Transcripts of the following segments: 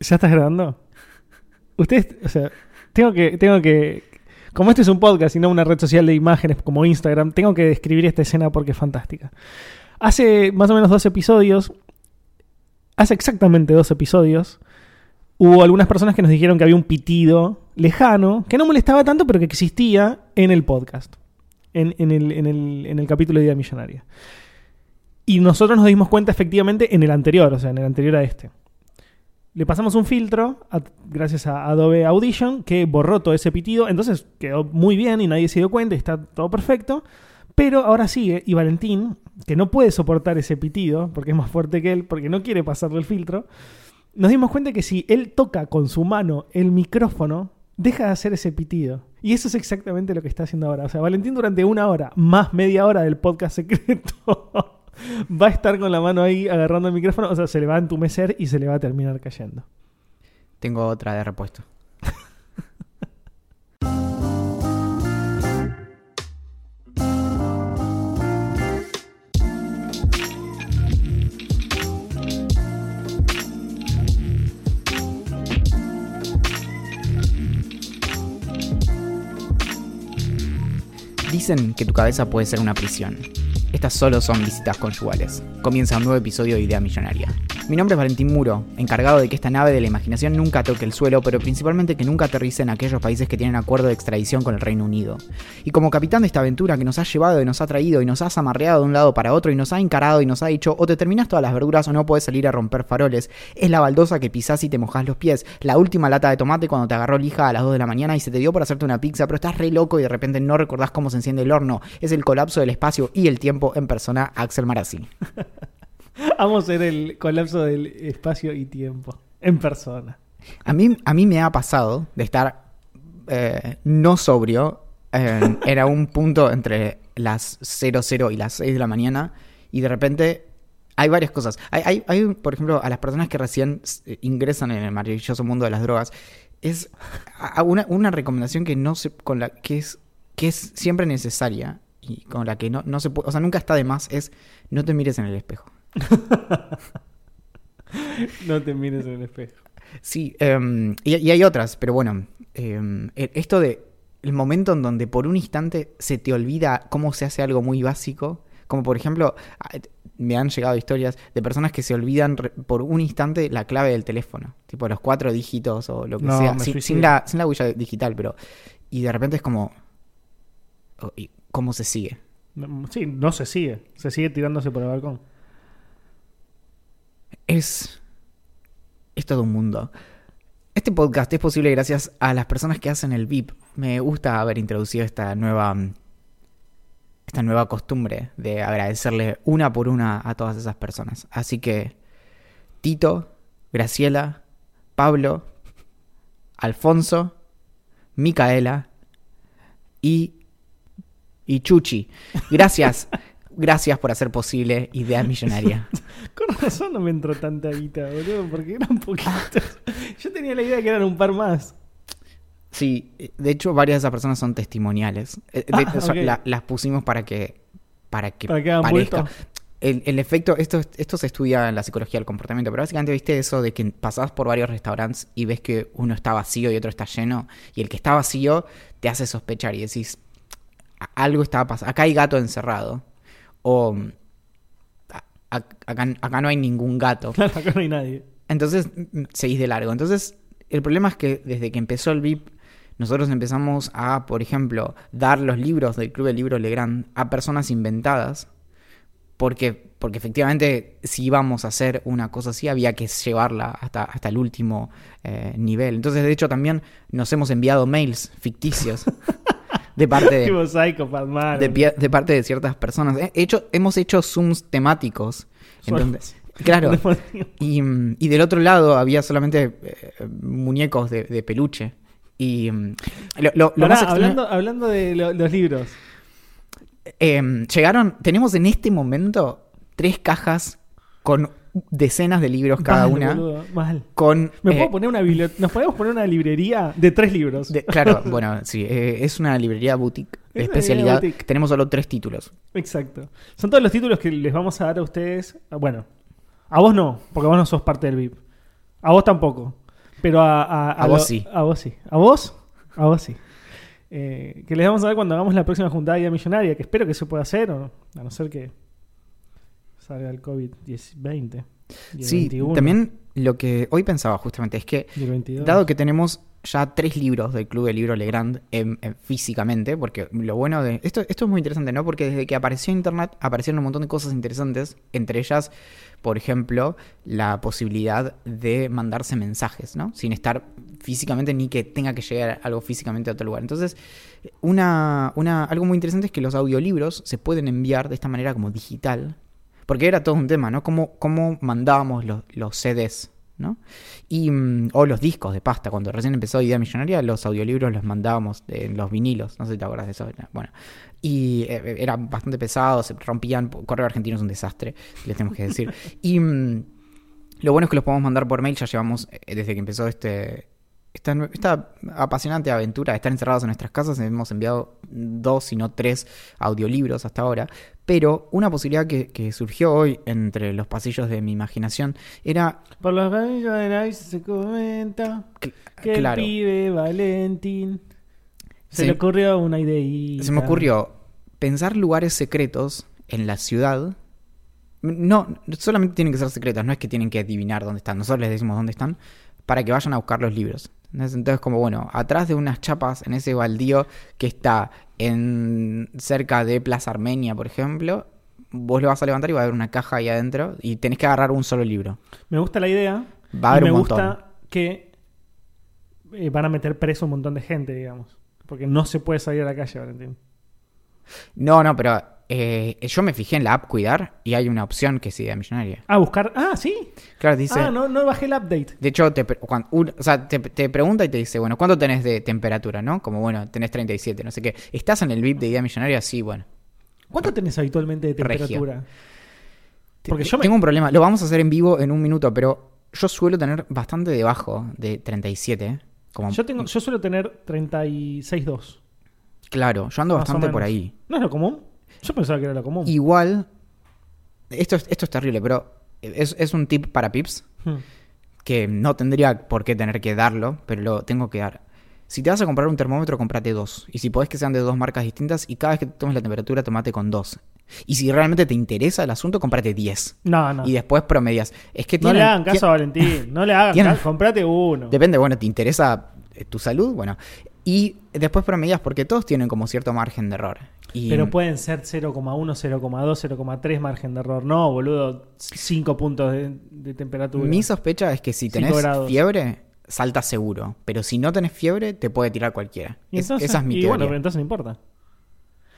¿Ya estás grabando? Ustedes, o sea, tengo que, tengo que, como este es un podcast y no una red social de imágenes como Instagram, tengo que describir esta escena porque es fantástica. Hace más o menos dos episodios, hace exactamente dos episodios, hubo algunas personas que nos dijeron que había un pitido lejano, que no molestaba tanto, pero que existía en el podcast, en, el, en el, en el capítulo de Idea Millonaria. Y nosotros nos dimos cuenta efectivamente en el anterior, o sea, en el anterior a este. Le pasamos un filtro gracias a Adobe Audition que borró todo ese pitido. Entonces quedó muy bien y nadie se dio cuenta y está todo perfecto. Pero ahora sigue y Valentín, que no puede soportar ese pitido porque es más fuerte que él, porque no quiere pasarle el filtro, nos dimos cuenta que si él toca con su mano el micrófono, deja de hacer ese pitido. Y eso es exactamente lo que está haciendo ahora. O sea, Valentín durante una hora, más media hora del podcast secreto, va a estar con la mano ahí agarrando el micrófono. O sea, se le va a entumecer y se le va a terminar cayendo. Tengo otra de repuesto. Dicen que tu cabeza puede ser una prisión. Estas solo son visitas conyugales. Comienza un nuevo episodio de Idea Millonaria. Mi nombre es Valentín Muro, encargado de que esta nave de la imaginación nunca toque el suelo, pero principalmente que nunca aterrice en aquellos países que tienen acuerdo de extradición con el Reino Unido. Y como capitán de esta aventura que nos ha llevado y nos ha traído y nos ha zamarreado de un lado para otro y nos ha encarado y nos ha dicho o te terminas todas las verduras o no puedes salir a romper faroles, es la baldosa que pisás y te mojas los pies, la última lata de tomate cuando te agarró lija a las 2 de la mañana y se te dio por hacerte una pizza, pero estás re loco y de repente no recordás cómo se enciende el horno, es el colapso del espacio y el tiempo en persona Axel Marazzi. Vamos a hacer el colapso del espacio y tiempo en persona. A mí, a mí me ha pasado de estar eh, no sobrio era un punto entre las 00 y las 6 de la mañana y de repente hay varias cosas. Hay, hay, hay, por ejemplo, a las personas que recién eh, ingresan en el maravilloso mundo de las drogas, es una, una recomendación que no se, con la que es, que es siempre necesaria y con la que no, no se puede, o sea, nunca está de más, es no te mires en el espejo. No te mires en el espejo. Sí, em, y, y hay otras, pero bueno, em, e- esto de el momento en donde por un instante se te olvida cómo se hace algo muy básico, como por ejemplo, me han llegado historias de personas que se olvidan por un instante la clave del teléfono, tipo los cuatro dígitos o lo que No, sea, sin, sin la, sin la huella digital, pero y de repente es como, oh, ¿y ¿cómo se sigue? Sí, no se sigue. Se sigue tirándose por el balcón. Es. Es todo un mundo. Este podcast es posible gracias a las personas que hacen el VIP. Me gusta haber introducido esta nueva. Esta nueva costumbre de agradecerle una por una a todas esas personas. Así que. Tito, Graciela, Pablo, Alfonso, Micaela y. y Chuchi. Gracias. Gracias por hacer posible Idea Millonaria. Con razón no me entró tanta guita, boludo, porque eran poquitos. Yo tenía la idea de que eran un par más. Sí, de hecho varias de esas personas son testimoniales. Eh, de- Ah, la- las pusimos para que para que, Para que parezca. El, el efecto, esto, esto se estudia en la psicología del comportamiento, pero básicamente viste eso de que pasás por varios restaurantes y ves que uno está vacío y otro está lleno, y el que está vacío te hace sospechar y decís, "A- algo está pasando, acá hay gato encerrado, o "A- a- acá, acá no hay ningún gato. Claro, acá no hay nadie. Entonces seguís de largo. Entonces, el problema es que desde que empezó el VIP, nosotros empezamos a, por ejemplo, dar los libros del Club del Libro Legrand a personas inventadas. Porque, porque efectivamente, si íbamos a hacer una cosa así, había que llevarla hasta, hasta el último eh, nivel. Entonces, de hecho, también nos hemos enviado mails ficticios de parte de, Tipo de, parte de ciertas personas. He hecho, hemos hecho Zooms temáticos. En Suena- donde, Claro. Y, y del otro lado había solamente eh, muñecos de, de peluche. Y mm, lo, lo- lo Pará, más extraño- hablando, hablando de lo- los libros. eh, llegaron, tenemos en este momento tres cajas con decenas de libros cada Mal, una. boludo, mal. Con, ¿Me eh, puedo poner una Nos podemos poner una librería de tres libros. de- claro, bueno, sí, eh, es una librería boutique de Es especialidad. boutique. Tenemos solo tres títulos. Exacto. Son todos los títulos que les vamos a dar a ustedes. Ah, Bueno, a vos no, porque vos no sos parte del VIP. A vos tampoco. Pero a, a, A vos sí. A vos sí. ¿A vos? A vos sí. Eh, que les vamos a dar cuando hagamos la próxima juntada de millonaria, que espero que se pueda hacer, o, a no ser que salga el COVID-20. y el Sí, 21, también lo que hoy pensaba justamente es que y el 22. Dado que tenemos ya tres libros del Club del Libro Legrand em, físicamente, porque lo bueno de... Esto, esto es muy interesante, ¿no? Porque desde que apareció Internet aparecieron un montón de cosas interesantes, entre ellas, por ejemplo, la posibilidad de mandarse mensajes, ¿no? Sin estar físicamente ni que tenga que llegar algo físicamente a otro lugar. Entonces, una, una, algo muy interesante es que los audiolibros se pueden enviar de esta manera como digital, porque era todo un tema, ¿no? Cómo, cómo mandábamos los, los CDs, ¿no? Y, mm, o los discos de pasta. Cuando recién empezó Idea Millonaria, los audiolibros los mandábamos en los vinilos. No sé si te acuerdas de eso. Bueno. Y eh, eran bastante pesados, se rompían. Correo argentino es un desastre, les tenemos que decir. y mm, lo bueno es que los podemos mandar por mail. Ya llevamos, eh, desde que empezó este. Esta, apasionante aventura de estar encerrados en nuestras casas, hemos enviado dos, si no tres audiolibros hasta ahora. Pero una posibilidad que, que surgió hoy entre los pasillos de mi imaginación era Por los caminos de la se comenta que claro, el pibe Valentín se Sí. le ocurrió una idea. Se me ocurrió pensar lugares secretos en la ciudad. No, solamente tienen que ser secretos, no es que tienen que adivinar dónde están. Nosotros les decimos dónde están para que vayan a buscar los libros. Entonces, como bueno, atrás de unas chapas en ese baldío que está en cerca de Plaza Armenia, por ejemplo, vos lo vas a levantar y va a haber una caja ahí adentro y tenés que agarrar un solo libro. Me gusta la idea. Va a haber y me un gusta que eh, van a meter preso un montón de gente, digamos. Porque no se puede salir a la calle, Valentín. No, no, pero eh, yo me fijé en la app Cuidar y hay una opción que es idea millonaria. Ah, buscar. Ah, sí. Claro, dice. Ah, no, no bajé el update. De hecho, te, pre- cuan- un- o sea, te, te pregunta y te dice, bueno, ¿cuánto tenés de temperatura, no? Como, bueno, tenés 37, no sé qué. ¿Estás en el VIP de Idea Millonaria? Sí, bueno. ¿Cuánto tenés habitualmente de temperatura? Te- Porque yo me- Tengo un problema. Lo vamos a hacer en vivo en un minuto, pero yo suelo tener bastante debajo de 37. ¿eh? Como, Yo, tengo, yo suelo tener 36.2. Claro, yo ando Más bastante por ahí. ¿No es lo común? Yo pensaba que era lo común. Igual, esto es, esto es terrible, pero es, es un tip para pips. Hmm. que no tendría por qué tener que darlo, pero lo tengo que dar. Si te vas a comprar un termómetro, comprate dos. Y si podés que sean de dos marcas distintas, y cada vez que tomes la temperatura, tomate con dos. Y si realmente te interesa el asunto, comprate 10. No, no. Y después promedias. Es que No le hagan caso a Valentín. No le hagan Tienen- caso. Comprate uno. Depende, bueno, ¿te interesa eh, tu salud? Bueno. Y después promedias porque todos tienen como cierto margen de error. Y Pero pueden ser 0,1, 0,2, 0,3 margen de error. No, boludo. 5 puntos de, de temperatura. mi sospecha es que si tenés fiebre, salta seguro. Pero si no tenés fiebre, te puede tirar cualquiera. Y Es- entonces- esa es mi y teoría. bueno, pero entonces no importa.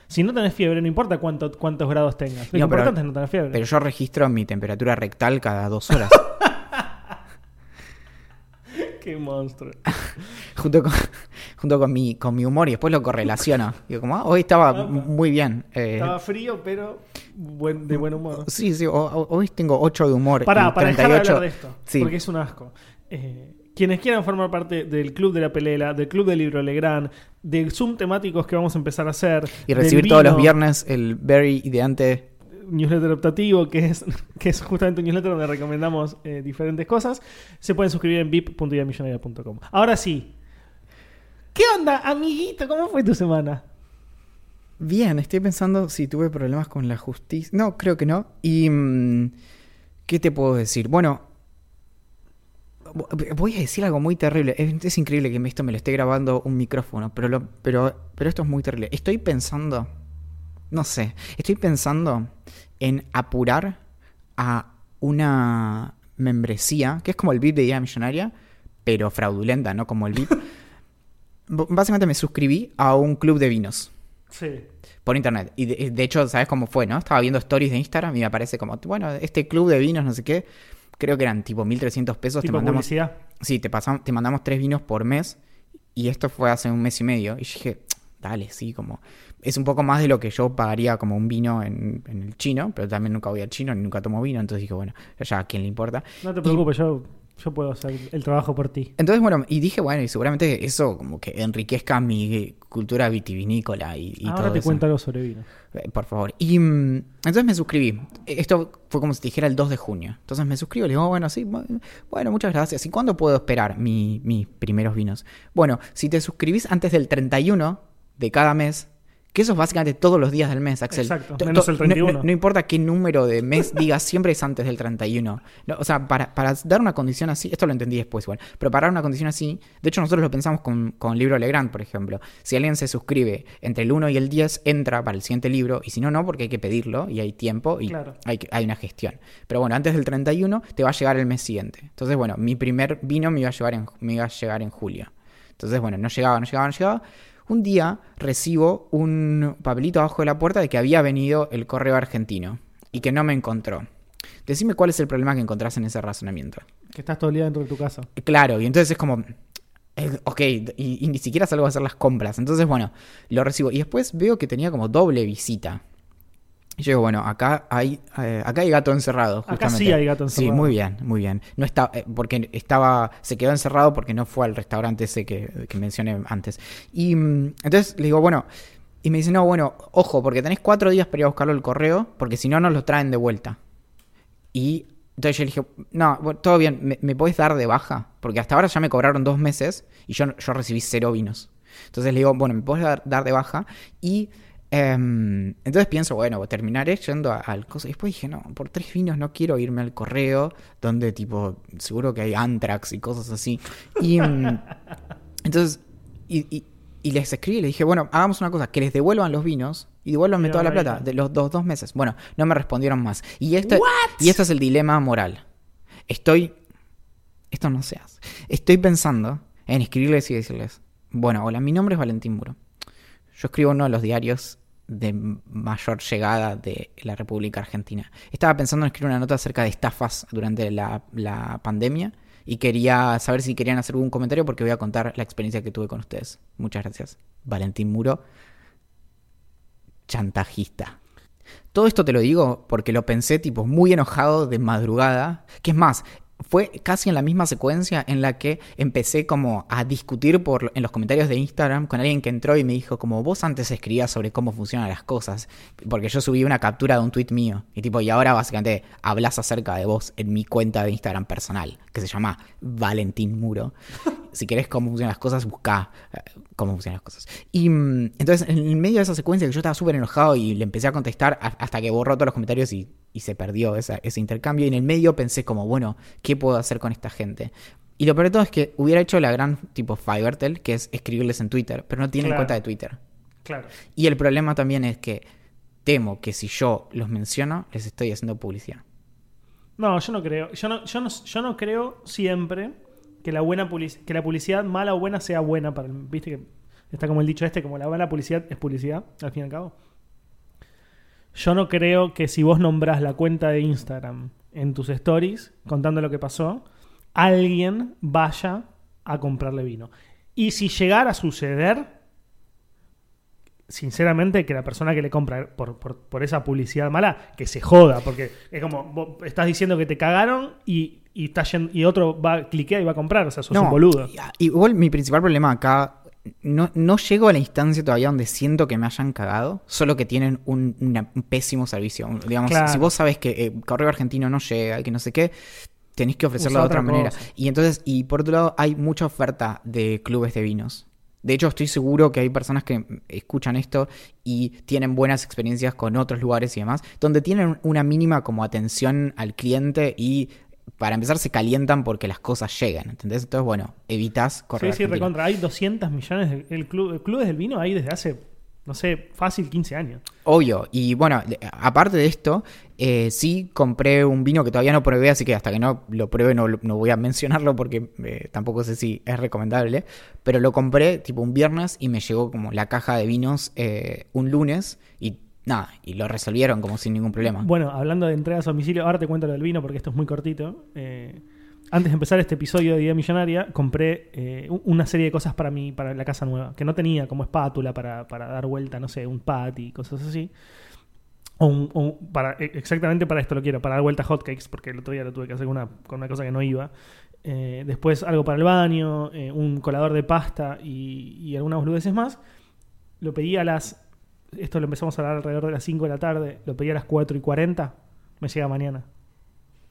Si no tenés fiebre, no importa cuánto, cuántos grados tengas. Lo No, pero- importante es no tener fiebre. Pero yo registro mi temperatura rectal cada dos horas. Qué monstruo. junto con, junto con, mi, con mi humor y después lo correlaciono. Digo, como, ah, hoy estaba Ah, muy bien. eh, Estaba frío, pero buen- de buen humor. sí, sí, o- hoy tengo 8 de humor. Pará, para dejar de 38. hablar de esto. Sí. Porque es un asco. Eh, quienes quieran formar parte del Club de la Pelela, del Club del Libro Legrand, del Zoom temáticos que vamos a empezar a hacer. Y recibir todos los viernes el very ideante. Newsletter optativo, que es, que es justamente un newsletter donde recomendamos eh, diferentes cosas, se pueden suscribir en vip.idamillonaria.com. Ahora sí. ¿Qué onda, amiguito? ¿Cómo fue tu semana? Bien, estoy pensando si tuve problemas con la justicia. No, creo que no. Y. mm, ¿Qué te puedo decir? Bueno. vo- Voy a decir algo muy terrible. Es, increíble que esto me lo esté grabando un micrófono, pero, pero, pero esto es muy terrible. Estoy pensando. No sé. Estoy pensando en apurar a una membresía, que es como el VIP de Idea Millonaria, pero fraudulenta, ¿no? Como el VIP. Básicamente me suscribí a un club de vinos. Sí. Por internet. Y de, de hecho, ¿sabes cómo fue, no? Estaba viendo stories de Instagram y me aparece como, bueno, este club de vinos, no sé qué. Creo que eran tipo 1300 pesos. Tipo te mandamos, publicidad. Sí, te, pasamos, te mandamos tres vinos por mes. Y esto fue hace un mes y medio. Y dije, dale, sí, como. Es un poco más de lo que yo pagaría como un vino en, en el chino, pero también nunca voy al chino ni nunca tomo vino. Entonces dije, bueno, ya a quién le importa. No te preocupes, yo, yo puedo hacer el trabajo por ti. Entonces, bueno, y dije, bueno, y seguramente eso como que enriquezca mi cultura vitivinícola y, y Ahora todo te eso. cuento algo sobre vino. Eh, Por favor. Y mm, entonces me suscribí. Esto fue como si te dijera el 2 de junio. Entonces me suscribo y le digo, bueno, sí, bu- bueno, muchas gracias. ¿Y cuándo puedo esperar mi- mis primeros vinos? Bueno, si te suscribís antes del 31 de cada mes, que eso es básicamente todos los días del mes, Axel. Exacto, To- menos el no- 31. No, no importa qué número de mes digas, siempre es antes del 31. No, o sea, para, para dar una condición así, esto lo entendí después igual, pero para dar una condición así, de hecho nosotros lo pensamos con, con Libro Legrand, por ejemplo. Si alguien se suscribe entre el 1 y el 10, entra para el siguiente libro, y si no, no, porque hay que pedirlo y hay tiempo y Claro. hay, hay una gestión. Pero bueno, antes del 31 te va a llegar el mes siguiente. Entonces, bueno, mi primer vino me iba a, llevar en, me iba a llegar en julio. Entonces, bueno, no llegaba, no llegaba, no llegaba. Un día recibo un papelito abajo de la puerta de que había venido el correo argentino y que no me encontró. Decime cuál es el problema que encontrás en ese razonamiento. Que estás todo el día dentro de tu casa. Claro, y entonces es como, eh, ok, y, y ni siquiera salgo a hacer las compras. Entonces, bueno, lo recibo. Y después veo que tenía como doble visita. Y yo digo, bueno, acá hay, eh, acá hay gato encerrado. Acá sí hay gato encerrado. Sí, muy bien, muy bien. No está, eh, porque estaba, se quedó encerrado porque no fue al restaurante ese que, que mencioné antes. Y mm, entonces le digo, bueno, y me dice, no, bueno, ojo, porque tenés cuatro días para ir a buscarlo el correo, porque si no, nos lo traen de vuelta. Y entonces yo le dije, no, bueno, todo bien, ¿me, me podés dar de baja? Porque hasta ahora ya me cobraron dos meses y yo, yo recibí cero vinos. Entonces le digo, bueno, ¿me podés dar, dar de baja? Y em, entonces pienso, bueno, terminaré yendo al coso. Y después dije, no, por tres vinos no quiero irme al correo, donde tipo, seguro que hay antrax y cosas así. Y em, entonces, y, y- y les escribí y les dije, bueno, hagamos una cosa, que les devuelvan los vinos y devuélvanme Pero toda la plata de los dos, dos meses. Bueno, no me respondieron más. Y esto, y esto es el dilema moral. Estoy, esto no se hace. Estoy pensando en escribirles y decirles, bueno, hola, mi nombre es Valentín Muro. Yo escribo uno de los diarios de mayor llegada de la República Argentina. Estaba pensando en escribir una nota acerca de estafas durante la, la pandemia y quería saber si querían hacer algún comentario porque voy a contar la experiencia que tuve con ustedes. Muchas gracias. Valentín Muro, chantajista. Todo esto te lo digo porque lo pensé tipo muy enojado de madrugada. Que es más, fue casi en la misma secuencia en la que empecé como a discutir por, en los comentarios de Instagram con alguien que entró y me dijo como vos antes escribías sobre cómo funcionan las cosas. Porque yo subí una captura de un tweet mío. Y tipo, y ahora básicamente hablas acerca de vos en mi cuenta de Instagram personal, que se llama Valentín Muro. Si querés cómo funcionan las cosas, busca eh, cómo funcionan las cosas. Y mm, entonces, en el medio de esa secuencia que yo estaba súper enojado y le empecé a contestar hasta que borró todos los comentarios y, y se perdió esa- ese intercambio. Y en el medio pensé como, bueno, ¿qué puedo hacer con esta gente? Y lo peor de todo es que hubiera hecho la gran tipo Fivertel, que es escribirles en Twitter, pero no tienen Claro. cuenta de Twitter. Claro. Y el problema también es que temo que si yo los menciono, les estoy haciendo publicidad. No, yo no creo. Yo no, yo no, yo no creo siempre que la buena que la publicidad mala o buena sea buena para el, viste que está como el dicho este, como la buena publicidad es publicidad, al fin y al cabo. Yo no creo que si vos nombrás la cuenta de Instagram en tus stories contando lo que pasó, alguien vaya a comprarle vino. Y si llegara a suceder, sinceramente, que la persona que le compra por, por- por esa publicidad mala, que se joda, porque es como, vos estás diciendo que te cagaron y, y, está yendo- y otro va, cliquea y va a comprar, o sea, sos un boludo. y- Igual mi principal problema acá, no, no llego a la instancia todavía donde siento que me hayan cagado, solo que tienen un, una- un pésimo servicio. Digamos, Claro. si vos sabes que eh, Correo Argentino no llega, que no sé qué, tenés que ofrecerlo Usa de otra otra manera. Y entonces, y por otro lado, hay mucha oferta de clubes de vinos. De hecho, estoy seguro que hay personas que escuchan esto y tienen buenas experiencias con otros lugares y demás, donde tienen una mínima como atención al cliente y para empezar se calientan porque las cosas llegan, ¿entendés? Entonces, bueno, evitas correr. Sí, sí, recontra. Hay 200 millones de el club, clubes del vino ahí desde hace no sé, fácil 15 años. Obvio. Y bueno, aparte de esto, eh, sí compré un vino que todavía no probé, así que hasta que no lo pruebe no, no voy a mencionarlo porque eh, tampoco sé si es recomendable. Pero lo compré tipo un viernes y me llegó como la caja de vinos eh, un lunes y nada, y lo resolvieron como sin ningún problema. Bueno, hablando de entregas a domicilio, ahora te cuento lo del vino porque esto es muy cortito. Eh, antes de empezar este episodio de Idea Millonaria, compré una serie de cosas para mi, para la casa nueva, que no tenía como espátula para, para dar vuelta, no sé, un patty, cosas así. Un- un- para, e- exactamente para esto lo quiero, para dar vuelta hotcakes, porque el otro día lo tuve que hacer con una, con una cosa que no iba. Eh, después algo para el baño, eh, un colador de pasta y, y algunas boludeces más. Lo pedí a las. Esto lo empezamos a hablar alrededor de las 5 de la tarde. Lo pedí a las 4 y 40. Me llega mañana.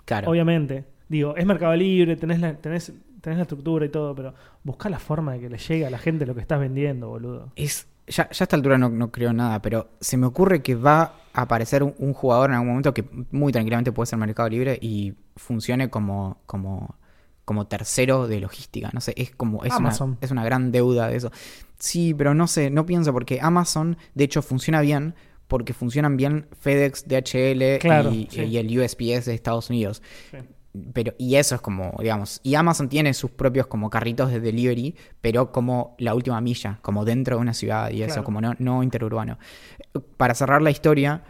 claro. Obviamente. Digo, es Mercado Libre, tenés la, tenés, tenés la estructura y todo, pero busca la forma de que le llegue a la gente lo que estás vendiendo, boludo. Es, ya, ya a esta altura no, no creo nada, pero se me ocurre que va a aparecer un, un jugador en algún momento que muy tranquilamente puede ser Mercado Libre y funcione como, como, como tercero de logística. No sé, es como es una, es una gran deuda de eso. Sí, pero no sé, no pienso porque Amazon, de hecho, funciona bien porque funcionan bien FedEx, DHL Claro, y, sí. y el USPS de Estados Unidos. Sí. Pero, y eso es como, digamos, y Amazon tiene sus propios como carritos de delivery, pero como la última milla, como dentro de una ciudad y eso, como no, no interurbano. Para cerrar la historia,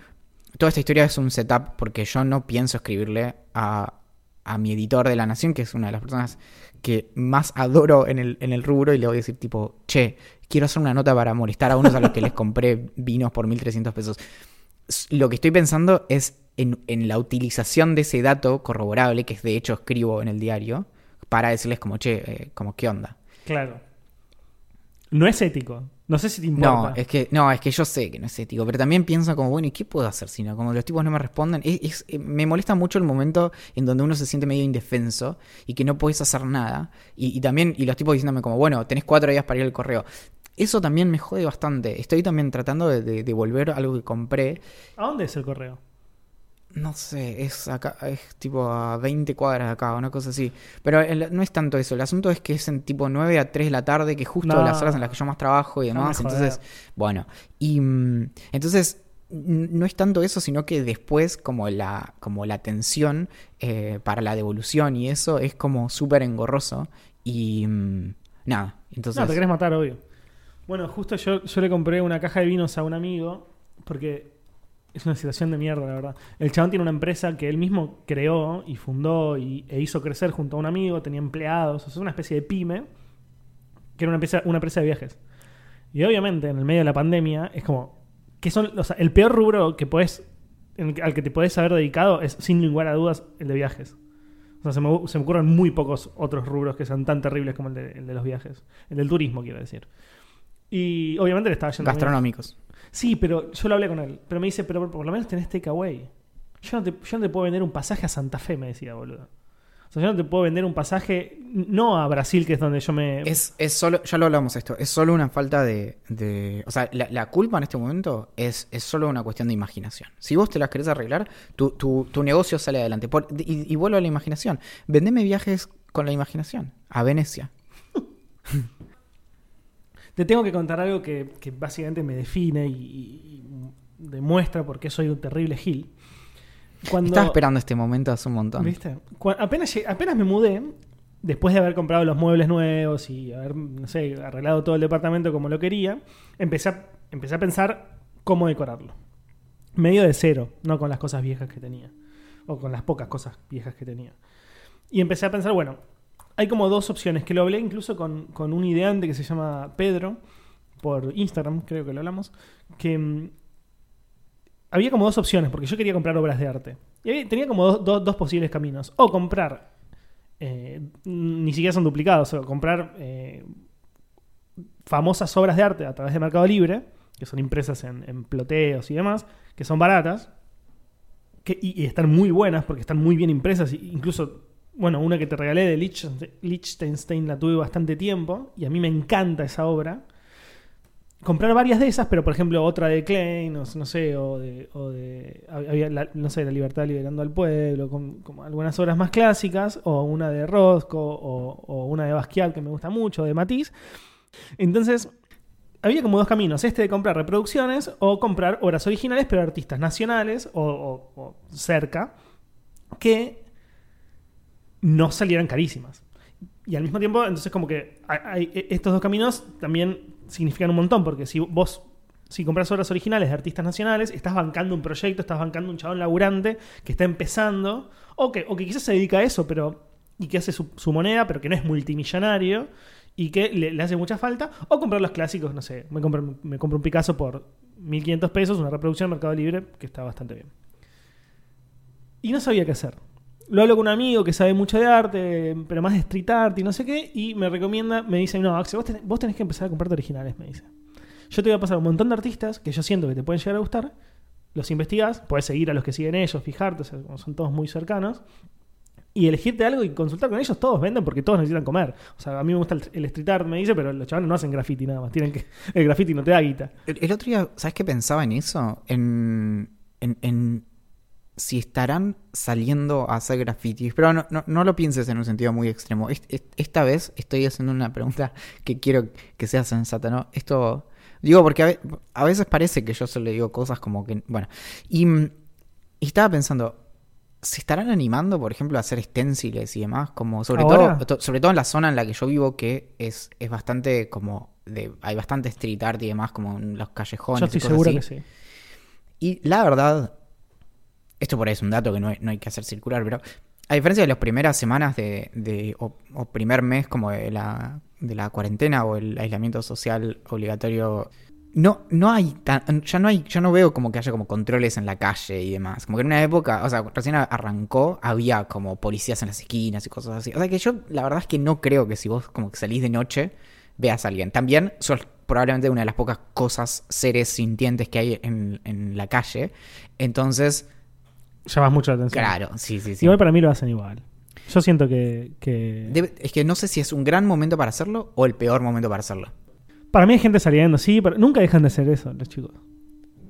toda esta historia es un setup porque yo no pienso escribirle a, a mi editor de La Nación, que es una de las personas que más adoro en el, en el rubro, y le voy a decir tipo, che, quiero hacer una nota para molestar a unos a los que les compré vinos por 1.300 pesos. Lo que estoy pensando es en, en la utilización de ese dato corroborable, que de hecho escribo en el diario, para decirles como, che, eh, como, ¿qué onda? Claro. No es ético. No sé si te importa. No, es que, no, es que yo sé que no es ético, pero también pienso como, bueno, ¿y qué puedo hacer si no? Como los tipos no me responden. Es, es- eh, me molesta mucho el momento en donde uno se siente medio indefenso y que no puedes hacer nada. Y, y también, y los tipos diciéndome como, bueno, tenés cuatro días para ir al correo. Eso también me jode bastante. Estoy también tratando de, de devolver algo que compré. ¿A dónde es el correo? No sé, es acá, es tipo a 20 cuadras de acá, una cosa así. Pero el- no es tanto eso, el asunto es que es en tipo 9 a 3 de la tarde, que justo No. las horas en las que yo más trabajo y demás. Entonces, bueno, y mm, entonces no es tanto eso, sino que después como la, como la tensión eh, para la devolución y eso es como súper engorroso. Y mm, nada, entonces... No, te querés matar, obvio. Bueno, justo yo, yo le compré una caja de vinos a un amigo porque es una situación de mierda, la verdad. El chabón tiene una empresa que él mismo creó y fundó y, e hizo crecer junto a un amigo, tenía empleados, o sea, una especie de pyme, que era una empresa, una empresa de viajes. Y obviamente, en el medio de la pandemia, es como, que son, o sea, el peor rubro que puedes, en al que te puedes haber dedicado es, sin lugar a dudas, el de viajes. O sea, se me, se me ocurren muy pocos otros rubros que sean tan terribles como el de, el de los viajes. El del turismo, quiero decir. Y obviamente le estaba yendo muy bien. Gastronómicos. Sí, pero yo lo hablé con él. Pero me dice, pero por lo menos tenés takeaway. Yo no, te, yo no te puedo vender un pasaje a Santa Fe, me decía, boludo. O sea, yo no te puedo vender un pasaje, no a Brasil, que es donde yo me... Es, es solo, ya lo hablamos esto, es solo una falta de. de- o sea, la, la culpa en este momento es, es solo una cuestión de imaginación. Si vos te las querés arreglar, tu, tu, tu negocio sale adelante. Por- y, y vuelvo a la imaginación. Vendeme viajes con la imaginación. A Venecia. Te tengo que contar algo que, que básicamente me define y, demuestra por qué soy un terrible gil. Cuando, Estaba esperando este momento hace un montón. ¿Viste? Apenas, apenas me mudé, después de haber comprado los muebles nuevos y haber, no sé, arreglado todo el departamento como lo quería, empecé a, empecé a pensar cómo decorarlo. Medio de cero, no con las cosas viejas que tenía. O con las pocas cosas viejas que tenía. Y empecé a pensar, bueno, hay como dos opciones, que lo hablé incluso con, con un ideante que se llama Pedro, por Instagram, creo que lo hablamos, que mm, había como dos opciones, porque yo quería comprar obras de arte. Y tenía como dos, posibles caminos. O comprar, eh, ni siquiera son duplicados, o comprar eh, famosas obras de arte a través de Mercado Libre, que son impresas en, en ploteos y demás, que son baratas, que, y, y están muy buenas porque están muy bien impresas. Incluso, bueno, una que te regalé de Liechtenstein, la tuve bastante tiempo y a mí me encanta esa obra. Comprar varias de esas, pero por ejemplo otra de Klein, no sé, o de, o de había la- no sé, La Libertad Liberando al Pueblo, con, como algunas obras más clásicas, o una de Rosco, o, una de Basquiat que me gusta mucho, de Matisse. Entonces, había como dos caminos, este de comprar reproducciones o comprar obras originales, pero artistas nacionales o cerca, que no salieran carísimas. Y al mismo tiempo, entonces como que hay- e, estos dos caminos también significan un montón, porque si vos, si compras obras originales de artistas nacionales, estás bancando un proyecto, estás bancando un chabón laburante que está empezando, o que, o que quizás se dedica a eso, pero y que hace su, moneda, pero que no es multimillonario y que le, le hace mucha falta, o comprar los clásicos, no sé, me compro, me compro un Picasso por 1500 pesos, una reproducción en Mercado Libre, que está bastante bien. Y no sabía qué hacer. Lo hablo con un amigo que sabe mucho de arte, pero más de street art y no sé qué, y me recomienda, me dice, no, Axel, vos tenés, vos tenés que empezar a comprarte originales, me dice. Yo te voy a pasar un montón de artistas que yo siento que te pueden llegar a gustar, los investigás, puedes seguir a los que siguen ellos, fijarte, o sea, como son todos muy cercanos, y elegirte algo y consultar con ellos, todos venden porque todos necesitan comer. O sea, a mí me gusta el, street art, me dice, pero los chavales no hacen graffiti nada más, tienen que, el graffiti no te da guita. El, el otro día, ¿sabes qué pensaba en eso? En, en, en si estarán saliendo a hacer grafitis. Pero no, no, no lo pienses en un sentido muy extremo. Est- est- Esta vez estoy haciendo una pregunta que quiero que sea sensata, ¿no? Esto. Digo, porque a, ve- a veces parece que yo solo digo cosas como que. Bueno. Y, mm, y estaba pensando. ¿Se estarán animando, por ejemplo, a hacer stenciles y demás? Como sobre ¿Ahora? todo, to- sobre todo en la zona en la que yo vivo, que es, es bastante como de, hay bastante street art y demás, como en los callejones. Yo y estoy cosas seguro así. que sí. Y la verdad, esto por ahí es un dato que no hay, no hay que hacer circular, pero a diferencia de las primeras semanas de, o, primer mes como de la, de la cuarentena o el aislamiento social obligatorio, no, no hay tan, ya no hay, ya no veo como que haya como controles en la calle y demás. Como que en una época, o sea, recién arrancó, había como policías en las esquinas y cosas así. O sea que yo la verdad es que no creo que si vos como que salís de noche veas a alguien. También sos probablemente una de las pocas cosas, seres sintientes que hay en, en la calle. Entonces, Llamas mucho la atención. claro, sí, sí, sí. Igual para mí lo hacen igual. Yo siento que, que- Debe- es que no sé si es un gran momento para hacerlo o el peor momento para hacerlo. Para mí hay gente saliendo, sí, pero nunca dejan de hacer eso los chicos.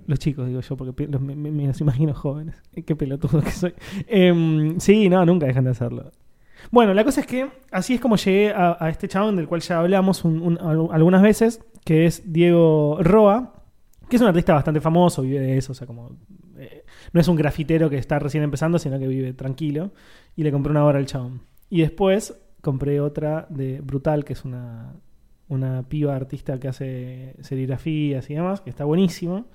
Los chicos, digo yo, porque los- me, me- los imagino jóvenes. Qué pelotudo que soy. Em, sí, no, nunca dejan de hacerlo. Bueno, la cosa es que así es como llegué a, a este chabón del cual ya hablamos un- un- al- algunas veces, que es Diego Roa, que es un artista bastante famoso, vive de eso, o sea, como... no es un grafitero que está recién empezando, sino que vive tranquilo. Y le compré una obra al chabón. Y después compré otra de Brutal, que es una, una piba artista que hace serigrafías y demás, que está buenísimo.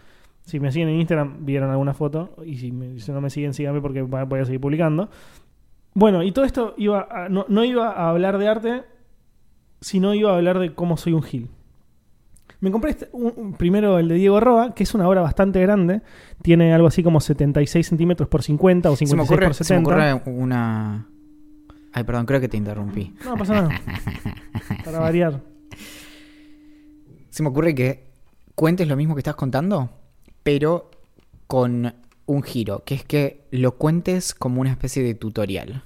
Si me siguen en Instagram, vieron alguna foto. Y si, me- no me siguen, síganme porque voy a seguir publicando. Bueno, y todo esto iba a- no, no iba a hablar de arte, sino iba a hablar de cómo soy un gil. Me compré este- un- un- primero el de Diego Roa, que es una obra bastante grande. Tiene algo así como 76 centímetros por 50 o Se me 56 ocurre, por se me 70. ocurre una... Ay, perdón, creo que te interrumpí. No pasa nada. Para variar. Se me ocurre que cuentes lo mismo que estás contando, pero con un giro, que es que lo cuentes como una especie de tutorial.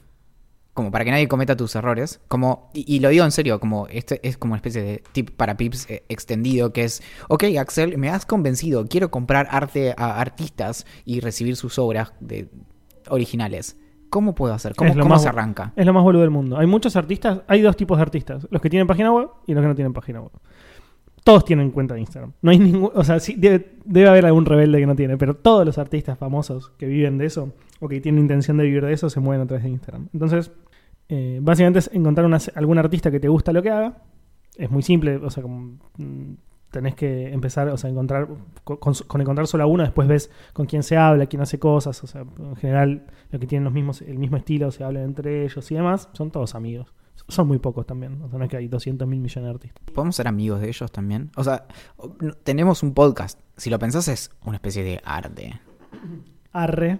Como para que nadie cometa tus errores. Como, y, y lo digo en serio, como este es como una especie de tip para pips eh, extendido, que es, ok Axel, me has convencido, quiero comprar arte a artistas y recibir sus obras de, originales. ¿Cómo puedo hacer? ¿Cómo, cómo más- se arranca? Es lo más boludo del mundo. Hay muchos artistas, hay dos tipos de artistas, los que tienen página web y los que no tienen página web. Todos tienen cuenta de Instagram. No hay ningún, o sea, sí, debe, debe haber algún rebelde que no tiene, pero todos los artistas famosos que viven de eso o que tienen intención de vivir de eso se mueven a través de Instagram. Entonces, eh, básicamente es encontrar una- algún artista que te gusta lo que haga. Es muy simple, o sea, como mm, tenés que empezar, o sea, encontrar con, con- con encontrar solo a uno, después ves con quién se habla, quién hace cosas, o sea, en general los que tienen los mismos, el mismo estilo se hablan entre ellos y demás, son todos amigos. Son muy pocos también, o sea, no es que hay 200 mil millones de artistas. ¿Podemos ser amigos de ellos también? O sea, tenemos un podcast. Si lo pensás es una especie de arte. Arre,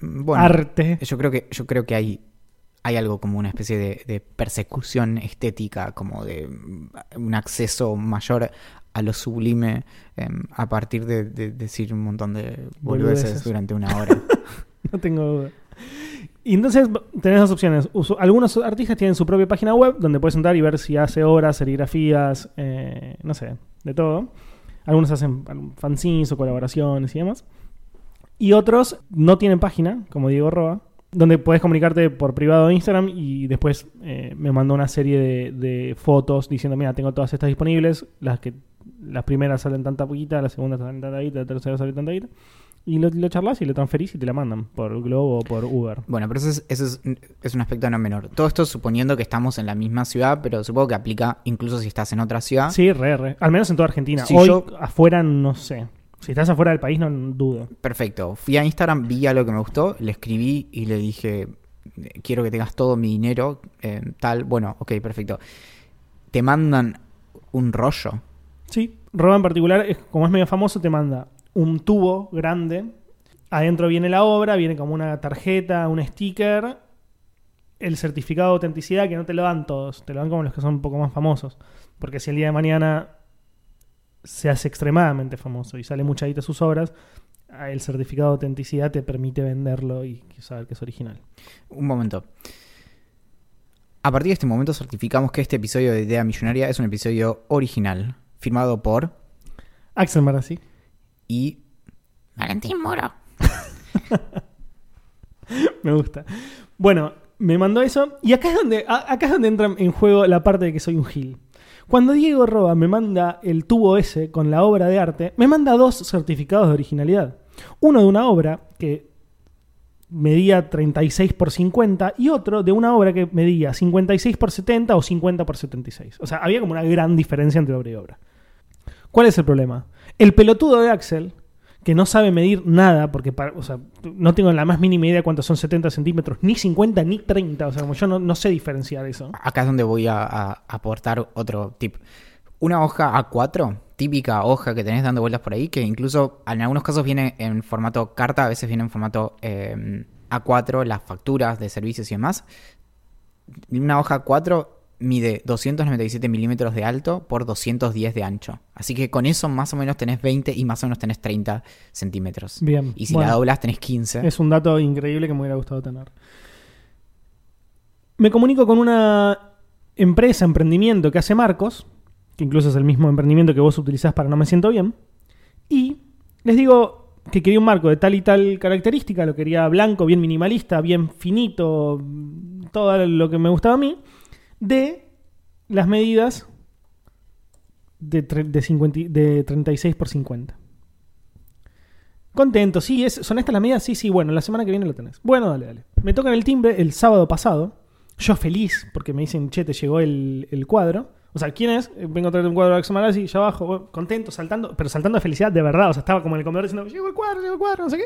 Bueno, arte. yo creo que, yo creo que hay, hay algo como una especie de, de persecución estética, como de mm, un acceso mayor a lo sublime em, a partir de, de decir un montón de boludeces Boludeces. durante una hora. No tengo duda. Y entonces tenés dos opciones. Uso- algunos artistas tienen su propia página web donde puedes entrar y ver si hace obras, serigrafías, eh, no sé, de todo. Algunos hacen fanzines o colaboraciones y demás. Y otros no tienen página, como Diego Roa, donde podés comunicarte por privado de Instagram y después eh, me mandó una serie de, de fotos diciendo, mira, tengo todas estas disponibles, las que las primeras salen tanta poquita, las segundas salen tanta guita, la tercera sale tanta guita. Y lo, lo charlas y lo transferís y te la mandan por Globo o por Uber. Bueno, pero eso, es, eso es, es un aspecto no menor. Todo esto suponiendo que estamos en la misma ciudad, pero supongo que aplica incluso si estás en otra ciudad. Sí, re, re. Al menos en toda Argentina. Si Hoy yo- afuera no sé. Si estás afuera del país no dudo. Perfecto. Fui a Instagram, vi algo que me gustó, le escribí y le dije, quiero que tengas todo mi dinero, eh, tal. Bueno, ok, perfecto. Te mandan un rollo. Sí, Roba en particular, como es medio famoso, te manda un tubo grande. Adentro viene la obra, viene como una tarjeta, un sticker, el certificado de autenticidad que no te lo dan todos, te lo dan como los que son un poco más famosos. Porque si el día de mañana se hace extremadamente famoso y sale mucha guita sus obras, el certificado de autenticidad te permite venderlo y saber que es original. Un momento. A partir de este momento certificamos que este episodio de Idea Millonaria es un episodio original, firmado por Axel Marazzi. y Valentín Moro. Me gusta. Bueno, me mandó eso. Y acá es donde, acá es donde entra en juego la parte de que soy un gil. Cuando Diego Roa me manda el tubo ese con la obra de arte, me manda dos certificados de originalidad. Uno de una obra que medía 36 por 50 y otro de una obra que medía 56 por 70 o 50 por 76. O sea, había como una gran diferencia entre obra y obra. ¿Cuál es el problema? El pelotudo de Axel, que no sabe medir nada, porque para- o sea, no tengo la más mínima idea cuántos son 70 centímetros, ni 50 ni 30, o sea, como yo no, no sé diferenciar eso. Acá es donde voy a, aportar otro tip. Una hoja A4, típica hoja que tenés dando vueltas por ahí, que incluso en algunos casos viene en formato carta, a veces viene en formato eh, A4, las facturas de servicios y demás. Una hoja A4 mide 297 milímetros de alto por 210 de ancho. Así que con eso más o menos tenés 20 y más o menos tenés 30 centímetros. Bien. Y si bueno, la doblas tenés 15. Es un dato increíble que me hubiera gustado tener. Me comunico con una empresa, emprendimiento que hace marcos, que incluso es el mismo emprendimiento que vos utilizás para No Me Siento Bien, y les digo que quería un marco de tal y tal característica, lo quería blanco, bien minimalista, bien finito, todo lo que me gustaba a mí, de las medidas de, de, 50 de 36 por 50. Contento, sí, es, son estas las medidas, sí, sí, bueno, la semana que viene lo tenés. Bueno, dale, dale. Me tocan el timbre el sábado pasado, yo feliz, porque me dicen, che, te llegó el, el cuadro. O sea, ¿quién es? Eh, Vengo a traer un cuadro de Axel ya abajo, bueno, contento, saltando, pero saltando de felicidad de verdad. O sea, estaba como en el comedor diciendo, llegó el cuadro, llegó el cuadro, no sé qué.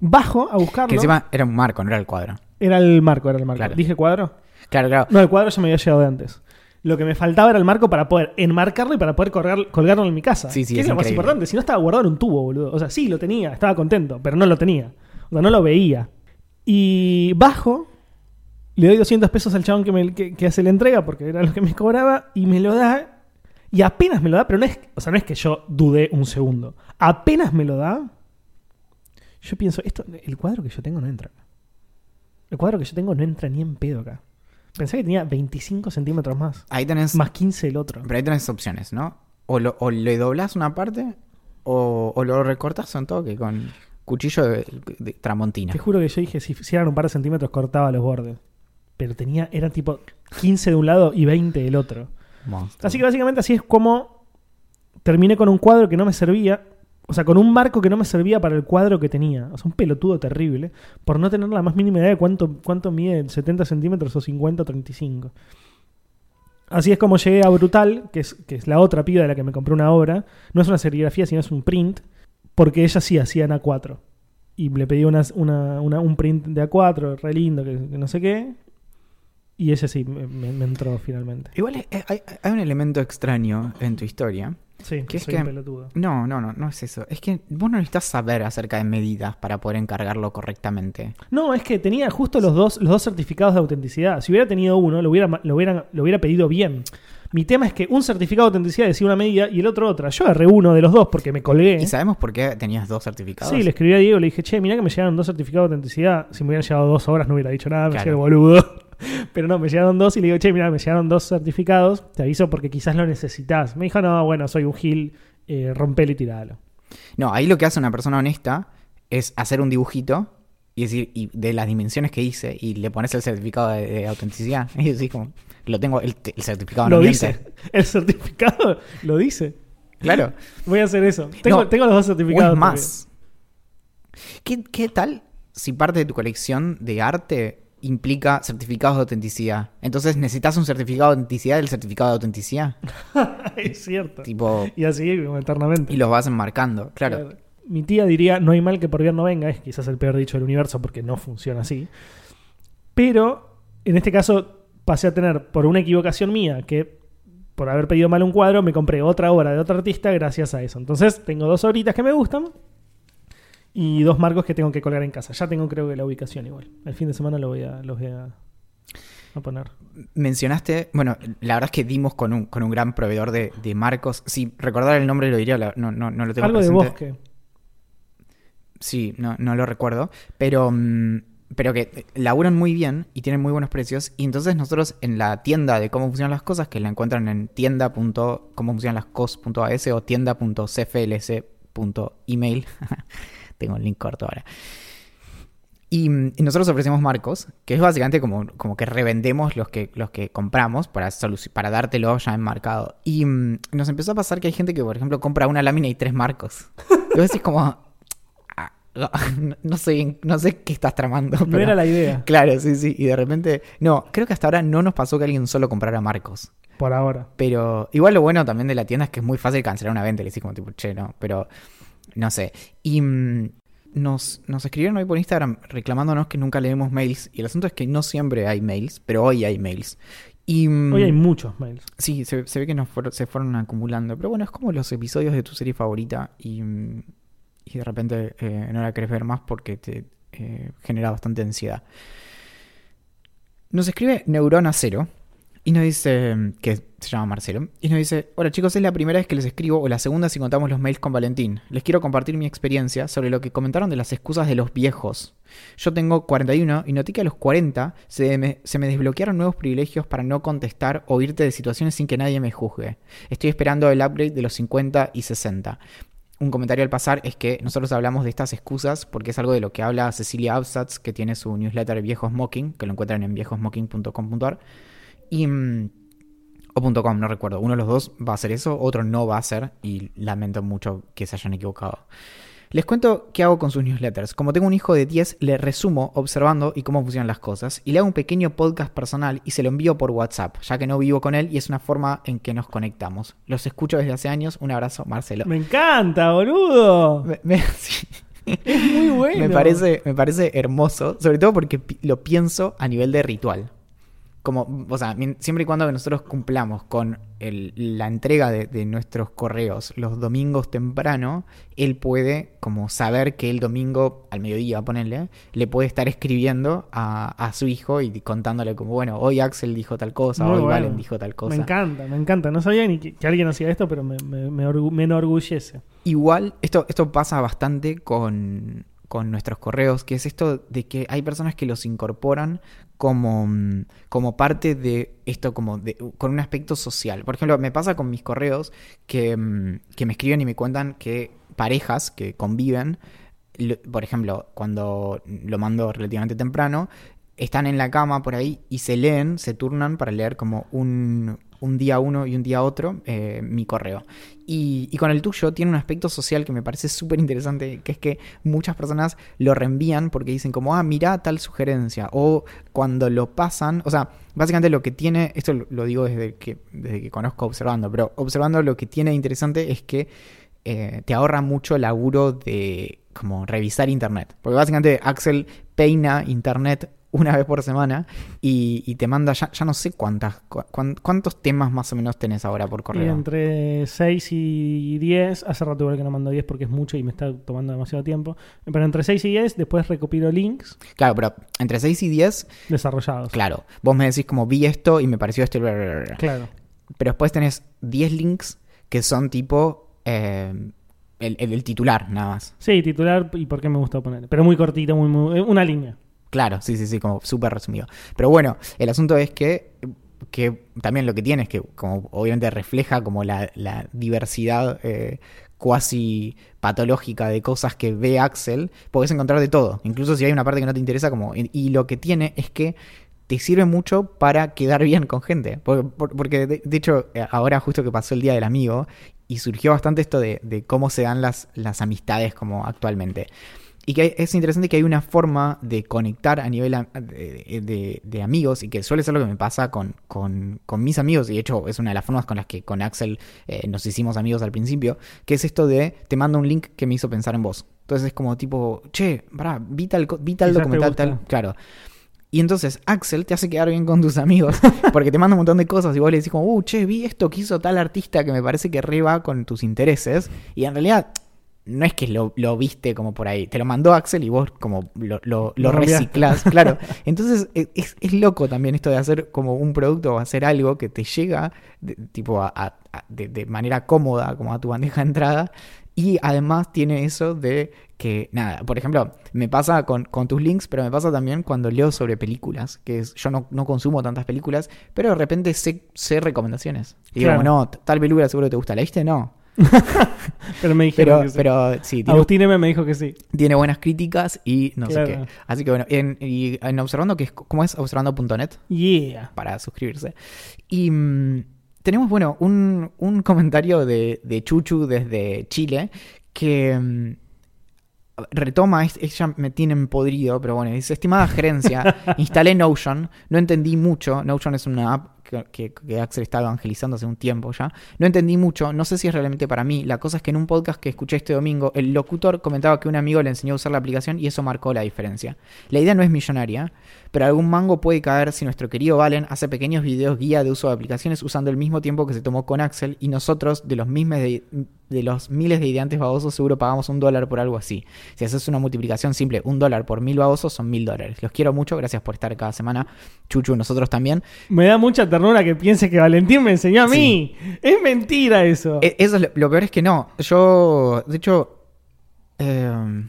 Bajo a buscarlo. Que encima era un marco, no era el cuadro. Era el marco, era el marco. Claro. ¿Dije cuadro? Claro, claro. No, el cuadro ya me había llegado de antes. Lo que me faltaba era el marco para poder enmarcarlo y para poder colgar- colgarlo en mi casa. Sí, sí, que es lo más importante. Si no estaba guardado en un tubo, boludo. O sea, sí, lo tenía, estaba contento, pero no lo tenía. O sea, no lo veía. Y bajo, le doy 200 pesos al chabón que, me- que- que hace la entrega, porque era lo que me cobraba, y me lo da. Y apenas me lo da, pero no es, o sea, no es que yo dudé un segundo. Apenas me lo da, yo pienso, esto, el cuadro que yo tengo no entra. El cuadro que yo tengo no entra ni en pedo acá. Pensé que tenía 25 centímetros más. Ahí tenés Más 15 el otro. Pero ahí tenés opciones, ¿no? O, lo, o le doblás una parte o, o lo recortas un toque con cuchillo de, de tramontina. Te juro que yo dije, si, si eran un par de centímetros, cortaba los bordes. Pero tenía, era tipo 15 de un lado y 20 del otro. Monstruo. Así que básicamente así es como terminé con un cuadro que no me servía. O sea, con un marco que no me servía para el cuadro que tenía. O sea, un pelotudo terrible. Por no tener la más mínima idea de cuánto, cuánto mide 70 centímetros o 50 o 35. Así es como llegué a Brutal, que es, que es la otra piba de la que me compré una obra. No es una serigrafía, sino es un print. Porque ella sí hacía en A4. Y le pedí una- una- un print de A4, re lindo, que, no sé qué. Y ese sí me, entró finalmente. Igual hay, hay- hay un elemento extraño en tu historia. Sí, ¿Qué es soy que- un pelotudo. No, no, no, no es eso. Es que vos no necesitas saber acerca de medidas para poder encargarlo correctamente. No, es que tenía justo los dos, los dos certificados de autenticidad. Si hubiera tenido uno, lo hubiera, lo hubiera, lo hubiera pedido bien. Mi tema es que un certificado de autenticidad decía una medida y el otro otra. Yo agarré uno de los dos porque me colgué. ¿Y sabemos por qué tenías dos certificados? Sí, le escribí a Diego, le dije, che, mirá que me llegaron dos certificados de autenticidad. Si me hubieran llegado dos horas no hubiera dicho nada, me Claro. boludo. Pero no, me llegaron dos y le digo, che, mirá, me llegaron dos certificados, te aviso porque quizás lo necesitas. Me dijo, no, bueno, soy un gil, eh, rompelo y tiralo. No, ahí lo que hace una persona honesta es hacer un dibujito y decir, y de las dimensiones que hice, y le pones el certificado de, de autenticidad, y decís como, lo tengo, el, el certificado no lo miente. dice. El certificado lo dice. Claro. Voy a hacer eso. Tengo, No, tengo los dos certificados. más. ¿Qué, ¿Qué tal si parte de tu colección de arte implica certificados de autenticidad? Entonces necesitas un certificado de autenticidad del certificado de autenticidad. es cierto. Tipo, Y así como eternamente. y los vas enmarcando. Claro. Claro. Mi tía diría, no hay mal que por bien no venga, es quizás el peor dicho del universo porque no funciona así. Pero en este caso pasé a tener, por una equivocación mía, que por haber pedido mal un cuadro, me compré otra obra de otro artista gracias a eso. Entonces tengo dos obritas que me gustan y dos marcos que tengo que colgar en casa. Ya tengo creo que la ubicación igual. El fin de semana lo voy a, los voy a, a poner. Mencionaste, bueno, la verdad es que dimos con un, con un gran proveedor de, de marcos. Si recordara el nombre lo diría, no, no, no lo tengo Algo de presente. bosque. Sí, no, no lo recuerdo. Pero, mm, pero que laburan muy bien y tienen muy buenos precios. Y entonces nosotros en la tienda de cómo funcionan las cosas, que la encuentran en tienda.comofuncionanlascos.as o tienda.cfls.email. Tengo un link corto ahora. Y, y nosotros ofrecemos marcos, que es básicamente como, como que revendemos los que, los que compramos para, para dártelo ya enmarcado. Y mm, nos empezó a pasar que hay gente que, por ejemplo, compra una lámina y tres marcos. Y vos decís como... "Ah, no, no sé no sé qué estás tramando. No pero- era la idea, Claro, sí, sí. Y de repente... No, creo que hasta ahora no nos pasó que alguien solo comprara marcos. por ahora. Pero igual lo bueno también de la tienda es que es muy fácil cancelar una venta. Le decís como tipo, che, no, pero no sé. Y mm, nos, nos escribieron hoy por Instagram reclamándonos que nunca leemos mails. Y el asunto es que no siempre hay mails, pero hoy hay mails. Y, mm, Hoy hay muchos mails. Sí, se, se ve que nos fueron- se fueron acumulando. Pero bueno, es como los episodios de tu serie favorita y, mm, y de repente eh, no la querés ver más porque te eh, genera bastante ansiedad. Nos escribe Neurona Cero y nos dice, que se llama Marcelo, y nos dice, hola chicos, es la primera vez que les escribo o la segunda si contamos los mails con Valentín. Les quiero compartir mi experiencia sobre lo que comentaron de las excusas de los viejos. Yo tengo 41 y noté que a los 40 se me, desbloquearon nuevos privilegios para no contestar o irte de situaciones sin que nadie me juzgue. Estoy esperando el upgrade de los 50 y 60. Un comentario al pasar es que nosotros hablamos de estas excusas porque es algo de lo que habla Cecilia Absatz, que tiene su newsletter Viejo Smoking, que lo encuentran en viejosmoking.com.ar. Y. mm, o punto .com, no recuerdo. Uno de los dos va a hacer eso, otro no va a hacer. Y lamento mucho que se hayan equivocado. Les cuento qué hago con sus newsletters. Como tengo un hijo de 10, le resumo observando y cómo funcionan las cosas. Y le hago un pequeño podcast personal y se lo envío por WhatsApp, ya que no vivo con él y es una forma en que nos conectamos. Los escucho desde hace años. Un abrazo, Marcelo. Me encanta, boludo. Me- me- sí. Es muy bueno. Me parece, me parece hermoso, sobre todo porque lo pienso a nivel de ritual. Como, o sea, mien- siempre y cuando nosotros cumplamos con el- la entrega de, de nuestros correos los domingos temprano, él puede como saber que el domingo al mediodía, ponerle, le puede estar escribiendo a, a su hijo y contándole como, bueno, hoy Axel dijo tal cosa, Muy hoy bueno. Valen dijo tal cosa. Me encanta, me encanta. No sabía ni que, que alguien hacía esto, pero me, me, me orgu- me enorgullece. Igual, esto, esto pasa bastante con, con nuestros correos, que es esto de que hay personas que los incorporan como, mm, como parte de esto, como de, con un aspecto social. Por ejemplo, me pasa con mis correos que, mm, que me escriben y me cuentan que parejas que conviven, por ejemplo, cuando lo mando relativamente temprano, están en la cama por ahí y se leen, se turnan para leer como un, un día uno y un día otro eh, mi correo. Y, y con el tuyo tiene un aspecto social que me parece súper interesante, que es que muchas personas lo reenvían porque dicen como, ah, mira tal sugerencia. O cuando lo pasan, o sea, básicamente lo que tiene, esto lo, digo desde que, desde que conozco observando, pero observando lo que tiene interesante es que eh, te ahorra mucho laburo de como revisar internet. Porque básicamente Axel peina internet una vez por semana y, y te manda, ya, ya no sé cuántas, cu- cuán- cuántos temas más o menos tenés ahora por Y correo. entre 6 y 10, hace rato igual que no mando 10 porque es mucho y me está tomando demasiado tiempo. Pero entre 6 y 10, después recopilo links Claro, pero entre 6 y 10, desarrollados. claro, vos me decís como vi esto y me pareció esto. y bla, bla, bla. Claro. Pero después tenés 10 links que son tipo eh, el, el- el titular, nada más. Sí, titular y por qué me gusta poner. Pero muy cortito, muy, muy- una línea. Claro, sí, sí, sí, como súper resumido. Pero bueno, el asunto es que, que también lo que tiene es que como obviamente refleja como la, diversidad eh, cuasi patológica de cosas que ve Axel, podés encontrar de todo. Incluso si hay una parte que no te interesa, como. Y lo que tiene es que te sirve mucho para quedar bien con gente. Porque, de, hecho, eh, ahora justo que pasó el Día del Amigo, y surgió bastante esto de, de cómo se dan las, las amistades como actualmente. Y que es interesante que hay una forma de conectar a nivel de, amigos y que suele ser lo que me pasa con, con, mis amigos y de hecho es una de las formas con las que con Axel eh, nos hicimos amigos al principio, que es esto de te mando un link que me hizo pensar en vos. Entonces es como tipo, che, pará, vi tal, documental, tal, claro. Y entonces Axel te hace quedar bien con tus amigos porque te manda un montón de cosas y vos le decís como, uh, che, vi esto que hizo tal artista que me parece que re va con tus intereses. Y en realidad no es que lo, viste como por ahí, te lo mandó Axel y vos como lo, lo, reciclás, claro. Entonces e, es, es, loco también esto de hacer como un producto o hacer algo que te llega de, tipo a, de, manera cómoda como a tu bandeja de entrada y además tiene eso de que, nada, por ejemplo, me pasa con, tus links, pero me pasa también cuando leo sobre películas, que es, yo no, no, consumo tantas películas, pero de repente sé, sé recomendaciones. Y digo, no, tal película seguro te gusta, ¿la viste? No. pero me dijeron que sí. Pero sí. Agustín M me dijo que sí. Tiene buenas críticas y no sé qué. Así que bueno, en, y en Observando, que es, ¿cómo es? Observando.net. Yeah. Para suscribirse. Y mm, tenemos, bueno, un, un comentario de, de, Chuchu desde Chile que... Mm, retoma, ella me tiene podrido, pero bueno, dice, estimada gerencia, instalé Notion, no entendí mucho, Notion es una app que, Axel está evangelizando hace un tiempo ya. No entendí mucho, no sé si es realmente para mí. La cosa es que en un podcast que escuché este domingo, el locutor comentaba que un amigo le enseñó a usar la aplicación y eso marcó la diferencia. La idea no es millonaria, pero algún mango puede caer si nuestro querido Valen hace pequeños videos guía de uso de aplicaciones usando el mismo tiempo que se tomó con Axel y nosotros de los mismos de, los miles de ideantes babosos seguro pagamos un dólar por algo así. Si haces una multiplicación simple, un dólar por mil babosos son mil dólares. Los quiero mucho, gracias por estar cada semana. Chuchu, nosotros también. Me da mucha ternura que piense que Valentín me enseñó a mí. Es mentira eso. E, eso es lo, peor es que no. Yo, de hecho... Eh,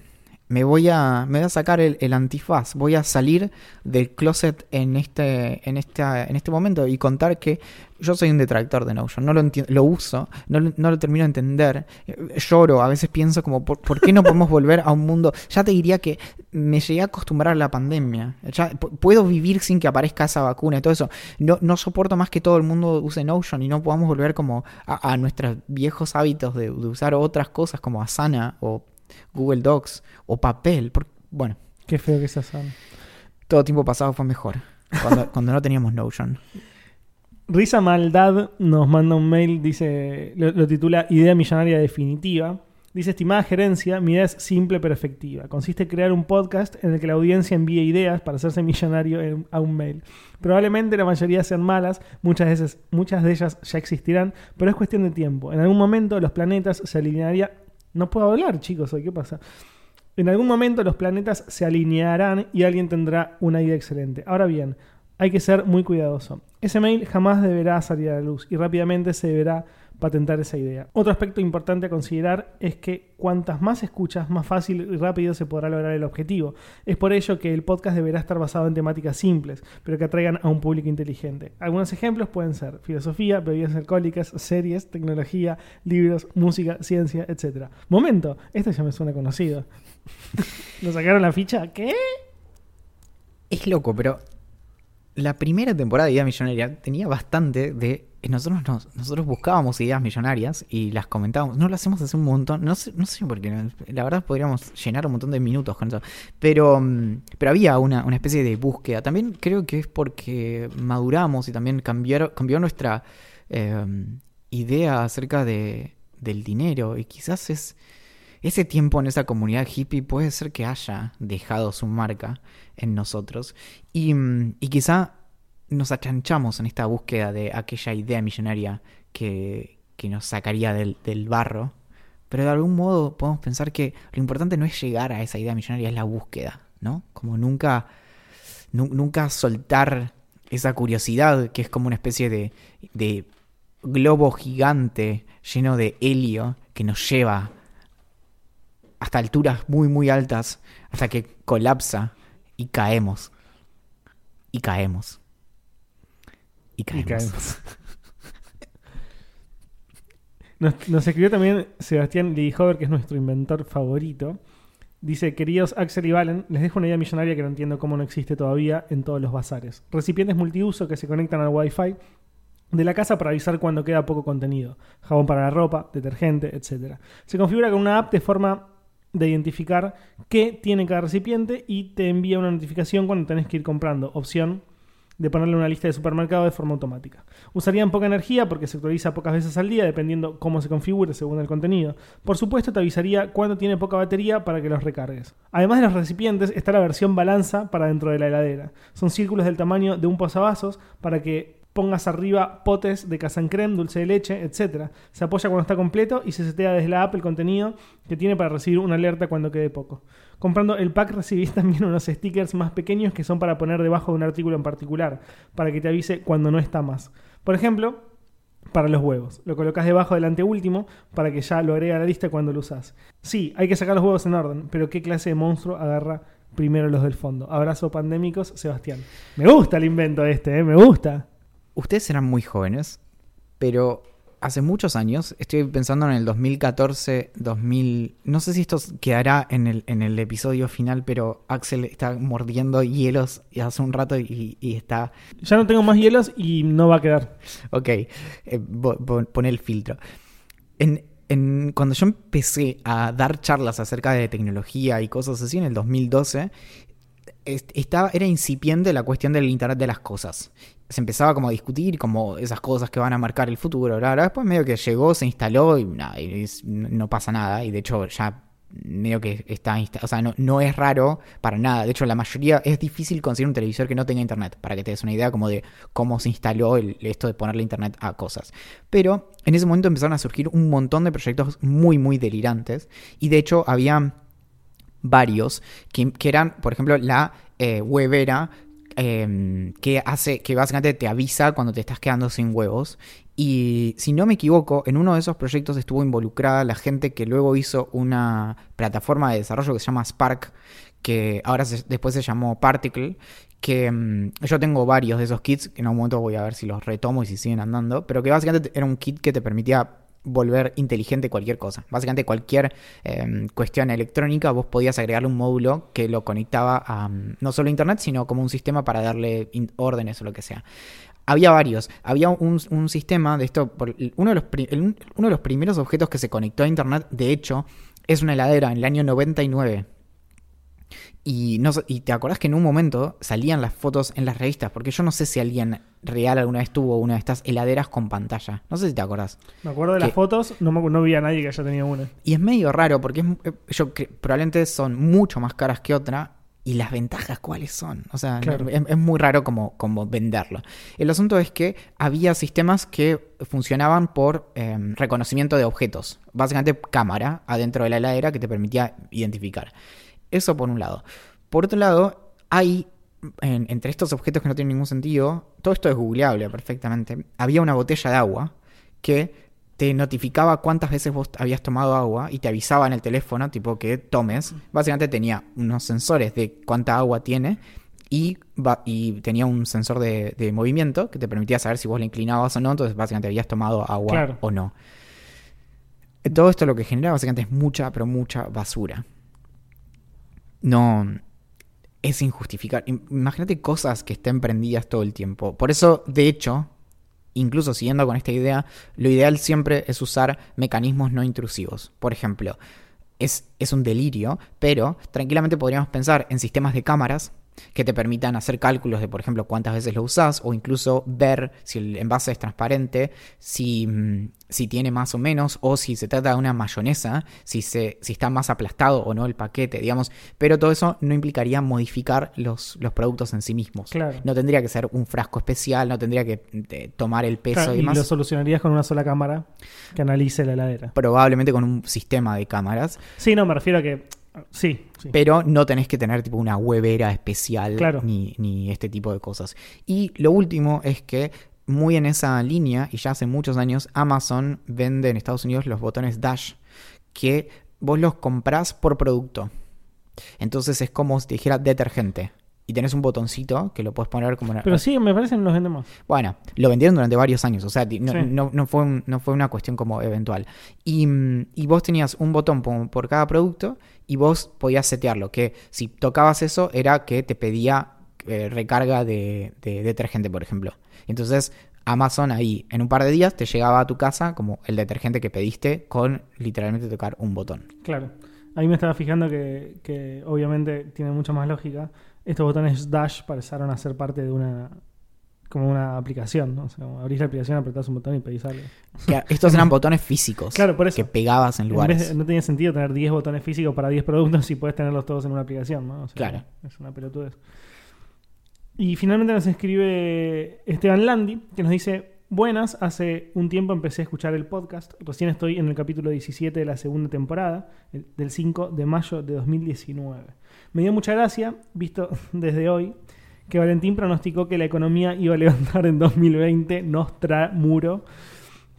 me voy a, me voy a sacar el, antifaz, voy a salir del closet en este, en, esta, en este momento y contar que yo soy un detractor de Notion, no lo lo uso, no, lo termino de entender, lloro, a veces pienso como, ¿por, qué no podemos volver a un mundo? Ya te diría que me llegué a acostumbrar a la pandemia, ya puedo vivir sin que aparezca esa vacuna y todo eso, no, no soporto más que todo el mundo use Notion y no podamos volver como a, nuestros viejos hábitos de, de usar otras cosas como Asana o Google Docs o papel. bueno. Qué feo que seas Todo tiempo pasado fue mejor. Cuando, no teníamos Notion. Risa Maldad nos manda un mail, dice, lo, titula Idea Millonaria Definitiva. Dice, estimada gerencia, mi idea es simple pero efectiva. Consiste en crear un podcast en el que la audiencia envíe ideas para hacerse millonario a un mail. Probablemente la mayoría sean malas, muchas esas, muchas de ellas ya existirán, pero es cuestión de tiempo. En algún momento los planetas se alinearían, no puedo hablar, chicos, ¿qué pasa? En algún momento los planetas se alinearán y alguien tendrá una idea excelente. Ahora bien, hay que ser muy cuidadoso. Ese mail jamás deberá salir a la luz y rápidamente se deberá patentar esa idea. Otro aspecto importante a considerar es que cuantas más escuchas, más fácil y rápido se podrá lograr el objetivo. Es por ello que el podcast deberá estar basado en temáticas simples, pero que atraigan a un público inteligente. Algunos ejemplos pueden ser filosofía, bebidas alcohólicas, series, tecnología, libros, música, ciencia, etc. Momento, esto ya me suena conocido. ¿Nos sacaron la ficha? ¿Qué? Es loco, pero la primera temporada de Idea Millonaria tenía bastante de. Nosotros, nosotros buscábamos ideas millonarias y las comentábamos. No lo hacemos hace un montón. No sé, no sé por qué. La verdad podríamos llenar un montón de minutos con eso. Pero, mm, pero había una, especie de búsqueda. También creo que es porque maduramos y también cambió, cambió nuestra em, idea acerca de, del dinero. Y quizás es ese tiempo en esa comunidad hippie puede ser que haya dejado su marca en nosotros y, mm, quizá nos achanchamos en esta búsqueda de aquella idea millonaria que, nos sacaría del, barro, pero de algún modo podemos pensar que lo importante no es llegar a esa idea millonaria, es la búsqueda, ¿no? Como nunca, nunca soltar esa curiosidad que es como una especie de, de globo gigante lleno de helio que nos lleva hasta alturas muy, muy altas, hasta que colapsa y caemos. Y caemos. Y caemos. Nos, nos escribió también Sebastián Lidihover, que es nuestro inventor favorito. Dice, queridos Axel y Valen, les dejo una idea millonaria que no entiendo cómo no existe todavía en todos los bazares. Recipientes multiuso que se conectan al Wi-Fi de la casa para avisar cuando queda poco contenido. Jabón para la ropa, detergente, etc. Se configura con una app de forma de identificar qué tiene cada recipiente y te envía una notificación cuando tenés que ir comprando. Opción de ponerle una lista de supermercado de forma automática. Usarían poca energía porque se actualiza pocas veces al día dependiendo cómo se configure según el contenido. Por supuesto te avisaría cuando tiene poca batería para que los recargues. Además de los recipientes está la versión balanza para dentro de la heladera. Son círculos del tamaño de un posavasos para que pongas arriba potes de casan creme, dulce de leche, etc. Se apoya cuando está completo y se setea desde la app el contenido que tiene para recibir una alerta cuando quede poco. Comprando el pack recibís también unos stickers más pequeños que son para poner debajo de un artículo en particular, para que te avise cuando no está más. Por ejemplo, para los huevos. Lo colocas debajo del anteúltimo para que ya lo agregue a la lista cuando lo usas. Sí, hay que sacar los huevos en orden, pero ¿qué clase de monstruo agarra primero los del fondo? Abrazo pandémicos, Sebastián. Me gusta el invento este, ¿eh? me gusta. Ustedes eran muy jóvenes, pero hace muchos años, estoy pensando en el 2014, 2000, no sé si esto quedará en el, en el episodio final, pero Axel está mordiendo hielos hace un rato y, y está... Ya no tengo más hielos y no va a quedar. Ok, eh, pon el filtro. En, en, cuando yo empecé a dar charlas acerca de tecnología y cosas así en el 2012, estaba, era incipiente la cuestión del Internet de las cosas. Se empezaba como a discutir como esas cosas que van a marcar el futuro. Ahora después medio que llegó, se instaló y, no pasa nada. Y de hecho ya medio que está instalado. O sea, no, no, es raro para nada. De hecho, la mayoría es difícil conseguir un televisor que no tenga internet. Para que te des una idea como de cómo se instaló esto de ponerle internet a cosas. Pero en ese momento empezaron a surgir un montón de proyectos muy, muy delirantes. Y de hecho, había varios, que, eran, por ejemplo, la eh, huevera em, que hace, que básicamente te avisa cuando te estás quedando sin huevos. Y si no me equivoco, en uno de esos proyectos estuvo involucrada la gente que luego hizo una plataforma de desarrollo que se llama Spark, que ahora después se llamó Particle, que em, yo tengo varios de esos kits, que en algún momento voy a ver si los retomo y si siguen andando, pero que básicamente era un kit que te permitía volver inteligente cualquier cosa. Básicamente cualquier em, cuestión electrónica vos podías agregarle un módulo que lo conectaba a mm, no solo internet, sino como un sistema para darle órdenes o lo que sea. Había varios. Había un, sistema de esto. uno, de los uno de los primeros objetos que se conectó a internet, de hecho, es una heladera en el año 99 y, no, y te acordás que en un momento salían las fotos en las revistas, porque yo no sé si alguien real alguna vez tuvo una de estas heladeras con pantalla. No sé si te acordás. Me acuerdo de las fotos, no, no vi a nadie que haya tenido una. Y es medio raro, porque es, eh, yo probablemente son mucho más caras que otra. ¿Y las ventajas cuáles son? O sea, es, muy raro como, como venderlo. El asunto es que había sistemas que funcionaban por em, reconocimiento de objetos. Básicamente cámara adentro de la heladera que te permitía identificar. Eso por un lado. Por otro lado, hay entre estos objetos que no tienen ningún sentido, todo esto es googleable perfectamente. Había una botella de agua que te notificaba cuántas veces vos habías tomado agua y te avisaba en el teléfono, tipo que tomes. Básicamente tenía unos sensores de cuánta agua tiene y, y tenía un sensor de, movimiento que te permitía saber si vos le inclinabas o no, entonces básicamente habías tomado agua o no. Todo esto lo que genera básicamente es mucha, pero mucha basura no es injustificable. Imagínate cosas que estén prendidas todo el tiempo. Por eso, de hecho, incluso siguiendo con esta idea, lo ideal siempre es usar mecanismos no intrusivos. Por ejemplo, es, es un delirio, pero tranquilamente podríamos pensar en sistemas de cámaras que te permitan hacer cálculos de, por ejemplo, cuántas veces lo usas o incluso ver si el envase es transparente, si, mm, si tiene más o menos, o si se trata de una mayonesa, si, se, si está más aplastado o no el paquete, digamos. Pero todo eso no implicaría modificar los, los productos en sí mismos. No tendría que ser un frasco especial, no tendría que eh, tomar el peso y demás. Y lo solucionarías con una sola cámara que analice la heladera. Probablemente con un sistema de cámaras. Sí, no, me refiero a que Sí, Pero no tenés que tener tipo una webera especial ni, ni, este tipo de cosas. Y lo último es que muy en esa línea, y ya hace muchos años, Amazon vende en Estados Unidos los botones Dash, que vos los comprás por producto. Entonces es como si te dijera detergente. Y tenés un botoncito que lo puedes poner como... una- Pero sí, me parece que los vendemos. Bueno, lo vendieron durante varios años, o sea, no, Sí. no- no fue, un- no fue una cuestión como eventual. Y, mm, y vos tenías un botón por, por cada producto y vos podías setearlo, que si tocabas eso era que te pedía eh, recarga de, de detergente, por ejemplo. Entonces Amazon ahí en un par de días te llegaba a tu casa como el detergente que pediste con literalmente tocar un botón. Claro. Ahí me estaba fijando que, que obviamente tiene mucha más lógica. Estos botones Dash pasaron a ser parte de una como una aplicación, ¿no? O sea, abrís la aplicación, apretás un botón y pedís algo. Estos eran botones físicos Claro, por eso. que pegabas en En vez lugares. de- no tenía sentido tener 10 botones físicos para 10 productos si puedes tenerlos todos en una aplicación, ¿no? O sea, Claro. Es una pelotudez. Y finalmente nos escribe Esteban Landi, que nos dice: Buenas, hace un tiempo empecé a escuchar el podcast. Recién estoy en el capítulo 17 de la segunda temporada, el- del 5 de mayo de 2019. Me dio mucha gracia, visto desde hoy, que Valentín pronosticó que la economía iba a levantar en 2020, Nostra Muro,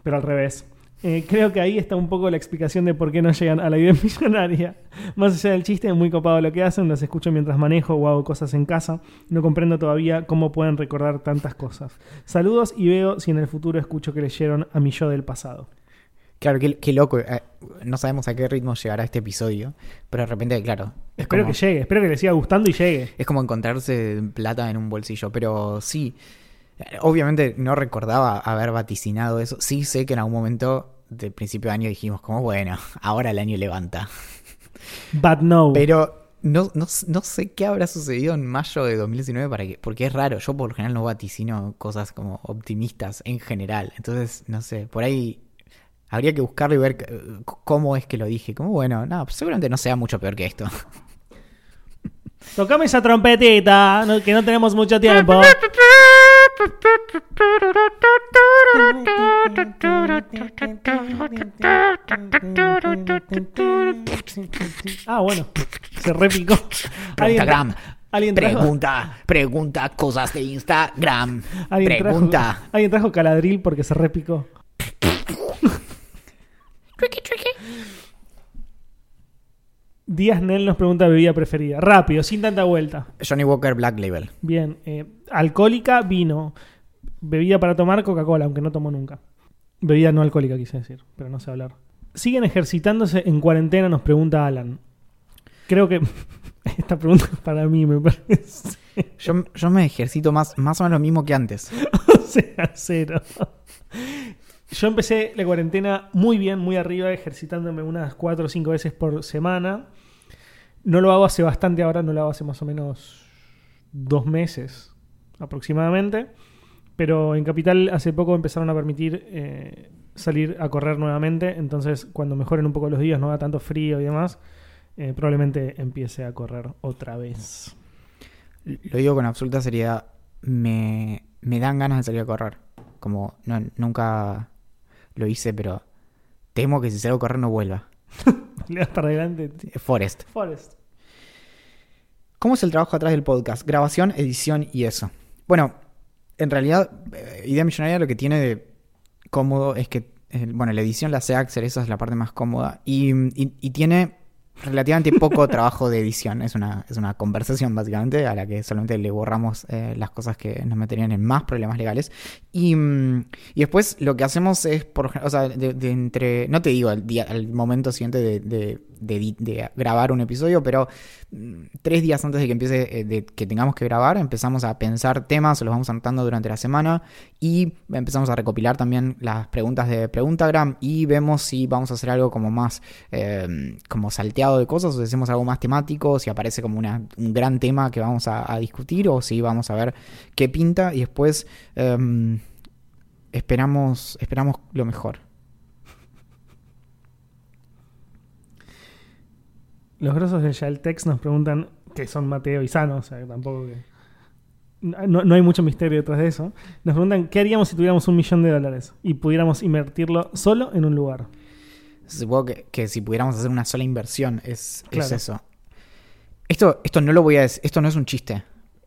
pero al revés. Eh, creo que ahí está un poco la explicación de por qué no llegan a la idea millonaria. Más allá del chiste, es muy copado lo que hacen, los escucho mientras manejo o hago cosas en casa. No comprendo todavía cómo pueden recordar tantas cosas. Saludos y veo si en el futuro escucho que leyeron a mi yo del pasado. Claro, qué, qué loco. eh, no sabemos a qué ritmo llegará este episodio, pero de repente, claro. Es Espero como, que llegue, espero que les siga gustando y llegue. es como encontrarse plata en un bolsillo, pero sí. eh, Obviamente no recordaba haber vaticinado eso. Sí sé que en algún momento del principio de año dijimos como, bueno, ahora el año levanta. But no. Pero no, no, no sé qué habrá sucedido en mayo de 2019 para que, porque es raro. Yo por lo general no vaticino cosas como optimistas en general. Entonces, no sé, por ahí habría que buscarlo y ver cómo es que lo dije. Como bueno, no, seguramente no sea mucho peor que esto. Tocame esa trompetita, que no tenemos mucho tiempo. Ah, bueno. Se repicó. Instagram. alguien Pregunta, pregunta cosas de Instagram. alguien trajo- Pregunta. alguien trajo caladril porque se repicó. Díaz Nel nos pregunta bebida preferida. Rápido, sin tanta vuelta. Johnny Walker Black Label. Bien. eh, alcohólica, vino. Bebida para tomar, Coca-Cola, aunque no tomo nunca. Bebida no alcohólica, quise decir, pero no sé hablar. ¿Siguen ejercitándose en cuarentena? Nos pregunta Alan. Creo que esta pregunta es para mí, me parece. Yo, yo me ejercito más, más o menos lo mismo que antes. O sea, cero. Yo empecé la cuarentena muy bien, muy arriba, ejercitándome unas 4 o 5 veces por semana. No lo hago hace bastante ahora, no lo hago hace más o menos dos meses aproximadamente. Pero en Capital hace poco empezaron a permitir eh, salir a correr nuevamente. Entonces, cuando mejoren un poco los días, no haga tanto frío y demás, eh, probablemente empiece a correr otra vez. Lo digo con absoluta seriedad. Me, me dan ganas de salir a correr. Como nunca lo hice, pero temo que si salgo a correr no vuelva. Le das para adelante. Forest. Forest. ¿Cómo es el trabajo atrás del podcast? Grabación, edición y eso. Bueno, en realidad, eh, Idea Millonaria lo que tiene de cómodo es que, eh, bueno, la edición la hace Axel, esa es la parte más cómoda. Y, y- y tiene relativamente poco trabajo de edición. Es una, es una conversación, básicamente, a la que solamente le borramos eh, las cosas que nos meterían en más problemas legales. Y, mm, y después lo que hacemos es, por, o sea, de, entre, no te digo al, momento siguiente de, de- grabar un episodio, pero mm, tres días antes de que empiece, eh, de que tengamos que grabar, empezamos a pensar temas, los vamos anotando durante la semana y empezamos a recopilar también las preguntas de Preguntagram y vemos si vamos a hacer algo como más, eh, como de cosas, o si algo más temático, si aparece como una- un gran tema que vamos a, discutir o si vamos a ver qué pinta y después em, esperamos, esperamos lo mejor. Los grosos de Yaltex nos preguntan que son Mateo y Sano, o sea, tampoco. No, no hay mucho misterio detrás de eso. Nos preguntan qué haríamos si tuviéramos un millón de dólares y pudiéramos invertirlo solo en un lugar. Supongo que, que si pudiéramos hacer una sola inversión es, es eso. Esto, esto no lo voy a decir, esto no es un chiste,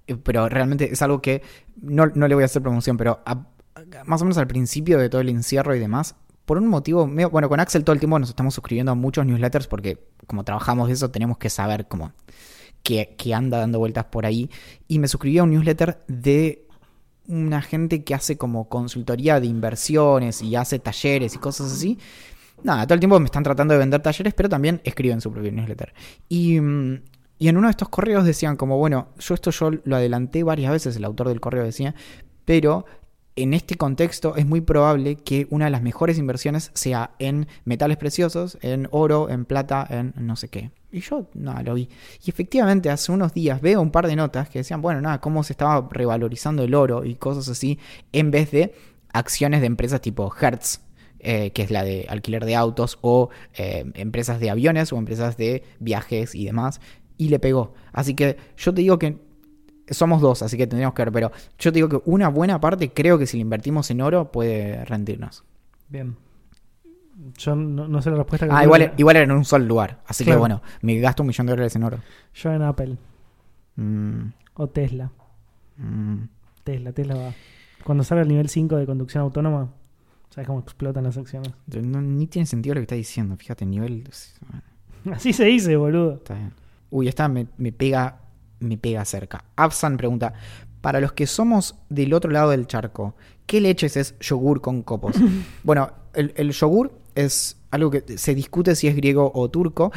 eh, pero realmente es algo que no, no le voy a hacer promoción, pero a- a- más o menos al principio de todo el encierro y demás, por un motivo, medio- bueno, con Axel todo el tiempo nos estamos suscribiendo a muchos newsletters porque como trabajamos de eso tenemos que saber cómo que, que anda dando vueltas por ahí. Y me suscribí a un newsletter de una gente que hace como consultoría de inversiones y hace talleres y cosas así. Nada, todo el tiempo me están tratando de vender talleres, pero también escriben su propio newsletter. Y, mm, y en uno de estos correos decían como, bueno, yo esto yo lo adelanté varias veces, el autor del correo decía, pero en este contexto es muy probable que una de las mejores inversiones sea en metales preciosos, en oro, en plata, en no sé qué. Y yo, nada, lo vi. Y efectivamente, hace unos días veo un par de notas que decían, bueno, nada, cómo se estaba revalorizando el oro y cosas así, en vez de acciones de empresas tipo Hertz, eh, que es la de alquiler de autos, o eh, empresas de aviones o empresas de viajes y demás. Y le pegó. Así que yo te digo que somos dos, así que tendríamos que ver, pero yo te digo que una buena parte creo que si le invertimos en oro puede rendirnos. Bien. Yo no, no sé la respuesta que Ah, igual, igual era en un solo lugar, así Claro. que bueno, me gasto un millón de dólares en oro. Yo en Apple Mm, o Tesla. mm. Tesla, Tesla va. Cuando salga el nivel 5 de conducción autónoma, ¿sabes cómo explotan las acciones? No- ni tiene sentido lo que está diciendo, fíjate, el nivel... Así se dice, boludo. Está bien. Uy, esta me, me pega, me pega cerca. Absan pregunta, para los que somos del otro lado del charco, ¿qué leches es yogur con copos? bueno, el, el yogur es algo que se discute si es griego o turco,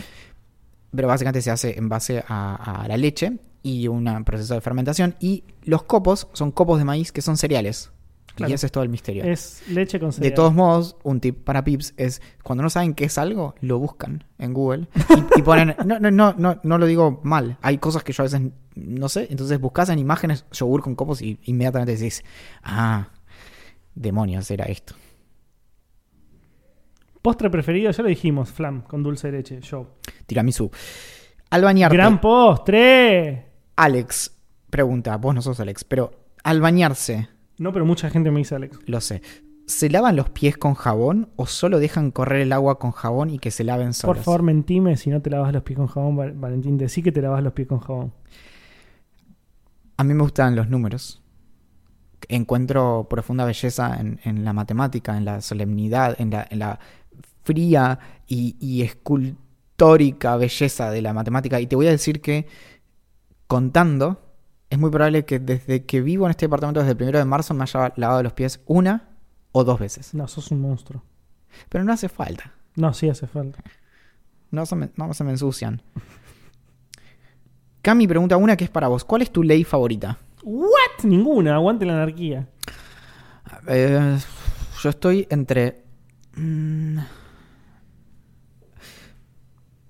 pero básicamente se hace en base a, a la leche y un proceso de fermentación. Y los copos son copos de maíz que son cereales. Claro. Y ese es todo el misterio. Es leche con De cereal. todos modos, un tip para pips es cuando no saben qué es algo, lo buscan en Google y, y ponen. No, no, no, no, no lo digo mal. Hay cosas que yo a veces no sé. Entonces buscas en imágenes yogur con copos y inmediatamente decís, ah, demonios, era esto. Postre preferido, ya lo dijimos, flam, con dulce de leche, yo. Tiramisú. Al bañarte, ¡Gran postre! Alex pregunta, vos no sos Alex, pero al bañarse, No, pero mucha gente me dice Alex. lo sé. ¿Se lavan los pies con jabón o solo dejan correr el agua con jabón y que se laven solos? Por favor, mentime si no te lavas los pies con jabón, Val- Valentín. Decí que te lavas los pies con jabón. A mí me gustan los números. Encuentro profunda belleza en, en la matemática, en la solemnidad, en la, en la fría y, y escultórica belleza de la matemática. Y te voy a decir que contando, es muy probable que desde que vivo en este departamento, desde el primero de marzo, me haya lavado los pies una o dos veces. No, sos un monstruo. Pero no hace falta. No, sí hace falta. No se me, no se me ensucian. Cami pregunta una que es para vos. ¿Cuál es tu ley favorita? ¿What? Ninguna, aguante la anarquía. Eh, yo estoy entre. mm,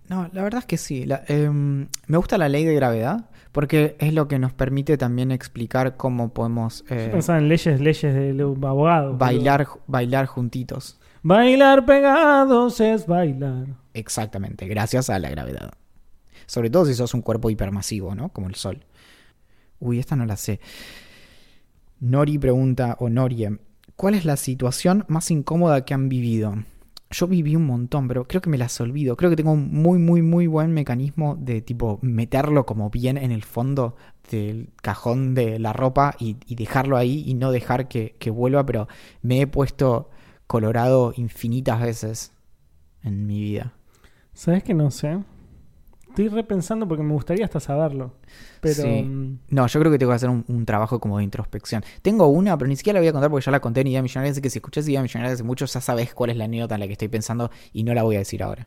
No, la verdad es que sí. La- em, me gusta la ley de gravedad porque es lo que nos permite también explicar cómo podemos eh, Yo pensaba en leyes, leyes de abogado. bailar, bailar juntitos. Bailar pegados es bailar. Exactamente, gracias a la gravedad. Sobre todo si sos un cuerpo hipermasivo, ¿no? Como el Sol. Uy, esta no la sé. Nori pregunta, o Norie, ¿cuál es la situación más incómoda que han vivido? Yo viví un montón, pero creo que me las olvido. Creo que tengo un muy, muy, muy buen mecanismo de tipo meterlo como bien en el fondo del cajón de la ropa y, dejarlo ahí y no dejar que, que vuelva, pero me he puesto colorado infinitas veces en mi vida. ¿Sabes que no sé? Estoy repensando porque me gustaría hasta saberlo. Pero. Sí. mm, No, yo creo que tengo que hacer un, un trabajo como de introspección. Tengo una, pero ni siquiera la voy a contar porque ya la conté en Idea Millonaria. Así que si escuchás Idea Millonaria hace mucho, ya sabes cuál es la anécdota en la que estoy pensando y no la voy a decir ahora.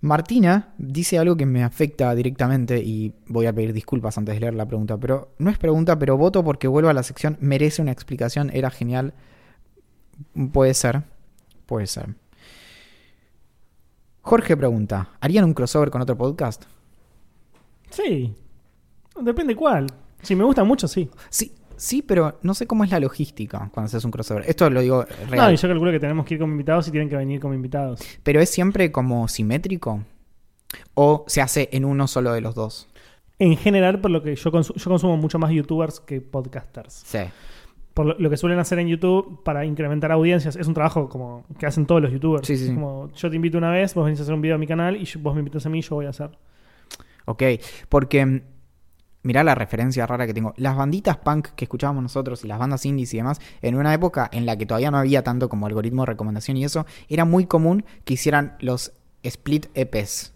Martina dice algo que me afecta directamente y voy a pedir disculpas antes de leer la pregunta, pero no es pregunta, pero voto porque vuelvo a la sección, merece una explicación, era genial. Puede ser, puede ser. Jorge pregunta, ¿harían un crossover con otro podcast? Sí. Depende cuál. Si me gusta mucho, sí. Sí, sí, pero no sé cómo es la logística cuando haces un crossover. Esto lo digo No, real. y yo calculo que tenemos que ir como invitados y tienen que venir como invitados. Pero es siempre como simétrico. O se hace en uno solo de los dos. En general, por lo que yo, consu- yo consumo mucho más youtubers que podcasters. Sí. Por lo, que suelen hacer en YouTube para incrementar audiencias, es un trabajo como que hacen todos los youtubers. Sí, sí, como, yo te invito una vez, vos venís a hacer un video a mi canal y vos me invitas a mí, yo voy a hacer. Ok. Porque mm, mirá la referencia rara que tengo. Las banditas punk que escuchábamos nosotros y las bandas indies y demás, en una época en la que todavía no había tanto como algoritmo de recomendación y eso, era muy común que hicieran los split EPs.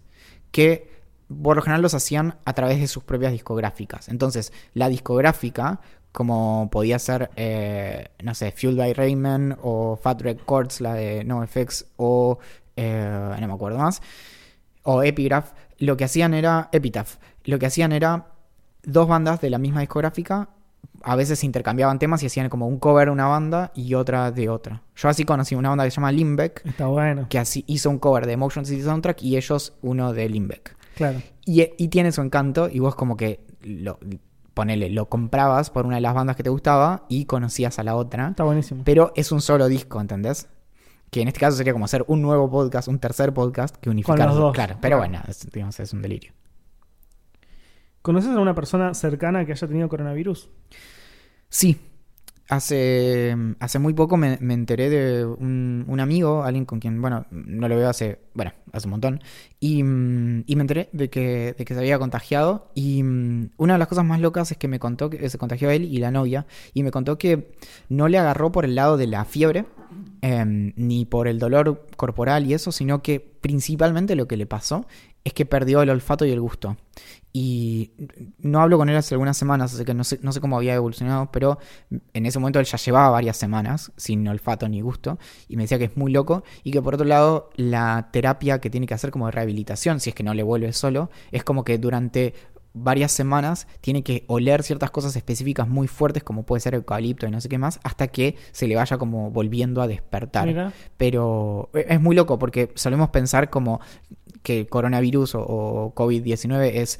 Que por lo general los hacían a través de sus propias discográficas. Entonces, la discográfica, como podía ser, eh, no sé, Fueled by Rayman o Fat Records, la de NoFX, o eh, no me acuerdo más, o Epigraph, lo que hacían era, Epitaph, lo que hacían era dos bandas de la misma discográfica a veces intercambiaban temas y hacían como un cover de una banda y otra de otra. Yo así conocí una banda que se llama Limbeck, Está bueno. que así hizo un cover de Motion City Soundtrack y ellos uno de Limbeck. Claro. Y, y tiene su encanto y vos como que lo, ponele, lo comprabas por una de las bandas que te gustaba y conocías a la otra. Está buenísimo. Pero es un solo disco, ¿entendés? Que en este caso sería como hacer un nuevo podcast, un tercer podcast que unificar los dos. Claro, pero bueno, es, digamos, es un delirio. ¿Conoces a una persona cercana que haya tenido coronavirus? Sí. Hace, hace muy poco me, me enteré de un, un amigo, alguien con quien, bueno, no lo veo hace, bueno, hace un montón, y, y me enteré de que, de que se había contagiado. Y mm, una de las cosas más locas es que me contó que se contagió él y la novia, y me contó que no le agarró por el lado de la fiebre, em, ni por el dolor corporal y eso, sino que principalmente lo que le pasó es que perdió el olfato y el gusto. Y no hablo con él hace algunas semanas, así que no sé, no sé cómo había evolucionado, pero en ese momento él ya llevaba varias semanas sin olfato ni gusto y me decía que es muy loco y que por otro lado la terapia que tiene que hacer como de rehabilitación, si es que no le vuelve solo, es como que durante varias semanas tiene que oler ciertas cosas específicas muy fuertes como puede ser eucalipto y no sé qué más hasta que se le vaya como volviendo a despertar. Mira. Pero e, es muy loco porque solemos pensar como que coronavirus o, o COVID-19 es,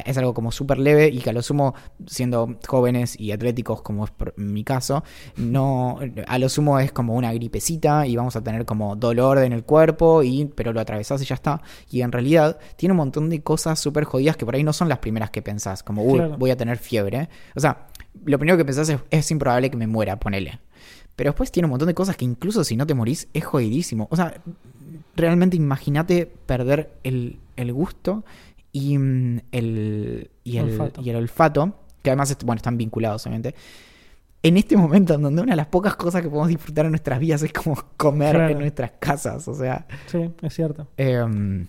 es algo como súper leve y que a lo sumo, siendo jóvenes y atléticos como es por mi caso, no, a lo sumo es como una gripecita y vamos a tener como dolor en el cuerpo, y, pero lo atravesás y ya está. Y en realidad tiene un montón de cosas súper jodidas que por ahí no son las primeras que pensás, como "Uy, Claro. voy a tener fiebre. O sea, lo primero que pensás es, es improbable que me muera, ponele. Pero después tiene un montón de cosas que incluso si no te morís es jodidísimo. O sea, realmente imagínate perder el, el gusto y mm, el, y, el, Olfato. y el olfato, que además bueno, están vinculados obviamente. En este momento en donde una de las pocas cosas que podemos disfrutar en nuestras vidas es como comer Claro. en nuestras casas. O sea, Sí, es cierto. em,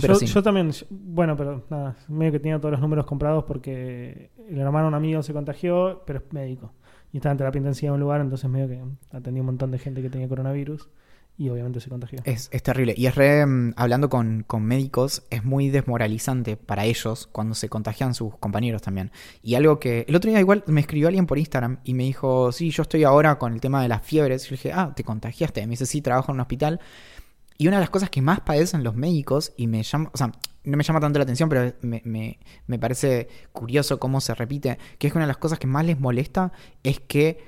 pero yo, sí. yo también, yo- bueno, pero nada, medio que tenía todos los números comprados porque el hermano de un amigo se contagió, pero es médico. Y estaba en terapia intensiva en un lugar, entonces medio que atendí un montón de gente que tenía coronavirus y obviamente se contagió. Es, terrible. Y es re, mm, hablando con, con médicos, es muy desmoralizante para ellos cuando se contagian sus compañeros también. Y algo que. El otro día igual me escribió alguien por Instagram y me dijo, sí, yo estoy ahora con el tema de las fiebres. Y yo dije, ah, te contagiaste. Me dice, sí, trabajo en un hospital. Y una de las cosas que más padecen los médicos, y me llama, o sea, no me llama tanto la atención, pero me, me- me parece curioso cómo se repite, que es que una de las cosas que más les molesta es que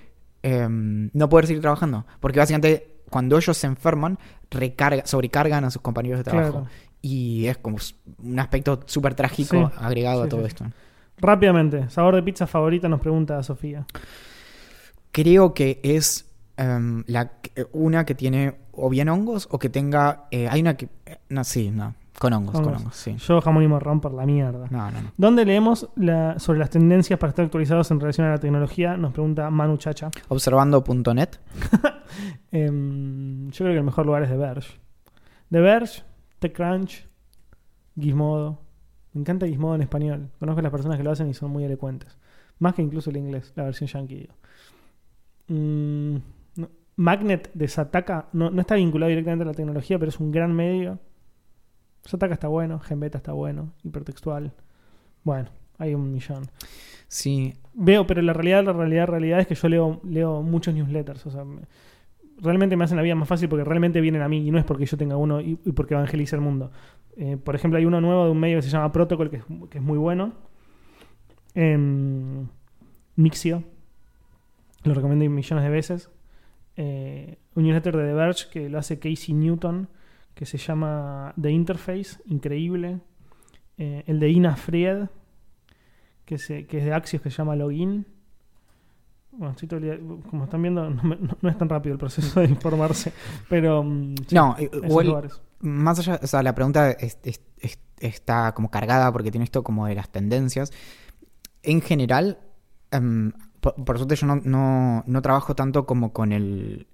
em, no poder seguir trabajando. Porque básicamente cuando ellos se enferman, recarga, sobrecargan a sus compañeros de trabajo. Claro. Y es como un aspecto súper trágico Sí. agregado Sí, a todo sí, esto. Rápidamente, sabor de pizza favorita nos pregunta Sofía. Creo que es em, la, una que tiene o bien hongos o que tenga... eh, hay una que... eh, No, sí, no. Con hongos, con Hongos. sí. Yo jamón y morrón por la mierda. No, no, no. ¿Dónde leemos la- sobre las tendencias para estar actualizados en relación a la tecnología? Nos pregunta Manu Chacha. Observando.net. Em, yo creo que el mejor lugar es The Verge. The Verge, TechCrunch, Gizmodo. Me encanta Gizmodo en español. Conozco a las personas que lo hacen y son muy elocuentes. Más que incluso el inglés, la versión yankee. digo. Mm, no. Magnet de Sataka no, no está vinculado directamente a la tecnología, pero es un gran medio. Sataka está bueno, Genbeta está bueno, hipertextual. Bueno, hay un millón. Sí, Veo, pero la realidad, la realidad, la realidad es que yo leo, leo muchos newsletters. O sea, me- realmente me hacen la vida más fácil porque realmente vienen a mí y no es porque yo tenga uno y, y porque evangelice el mundo. Eh, por ejemplo, hay uno nuevo de un medio que se llama Protocol, que es, que es muy bueno. Em, Mixio. Lo recomiendo millones de veces. Eh, un newsletter de The Verge que lo hace Casey Newton, que se llama The Interface, increíble. Eh, el de Ina Fried, que, se- que es de Axios, que se llama Login. Bueno, estoy todo como están viendo, no, me- no- no es tan rápido el proceso de informarse, pero mm, sí, No, igual, más allá, o sea, la pregunta es- es- es- está como cargada porque tiene esto como de las tendencias. En general, em, por, por suerte yo no, no, no trabajo tanto como con el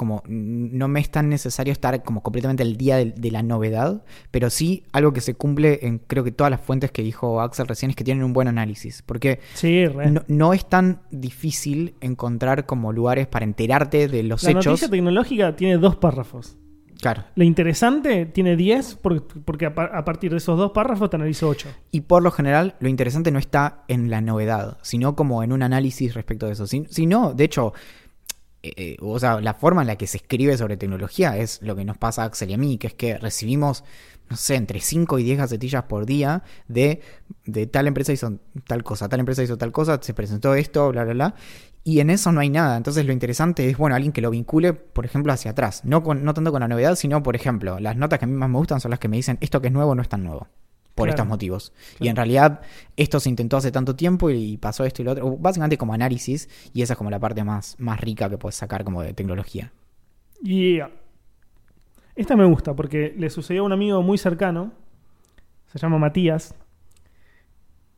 como no me es tan necesario estar como completamente al día de, de la novedad, pero sí algo que se cumple en creo que todas las fuentes que dijo Axel recién es que tienen un buen análisis, porque Sí, no, no es tan difícil encontrar como lugares para enterarte de los la hechos. noticia tecnológica tiene dos párrafos. Claro. La interesante tiene 10 porque, porque a, par- a partir de esos dos párrafos te analizo 8. Y por lo general, lo interesante no está en la novedad, sino como en un análisis respecto de eso. Si, si no, de hecho, eh, eh, o sea, la forma en la que se escribe sobre tecnología es lo que nos pasa a Axel y a mí, que es que recibimos, no sé, entre 5 y 10 gacetillas por día de, de tal empresa hizo tal cosa, tal empresa hizo tal cosa, se presentó esto, bla, bla, bla. Y en eso no hay nada. Entonces lo interesante es, bueno, alguien que lo vincule, por ejemplo, hacia atrás. No, con, no tanto con la novedad, sino, por ejemplo, las notas que a mí más me gustan son las que me dicen, esto que es nuevo no es tan nuevo. Por Claro. estos motivos. Y en realidad esto se intentó hace tanto tiempo y pasó esto y lo otro. Básicamente como análisis y esa es como la parte más, más rica que puedes sacar como de tecnología. Y esta me gusta porque le sucedió a un amigo muy cercano, se llama Matías.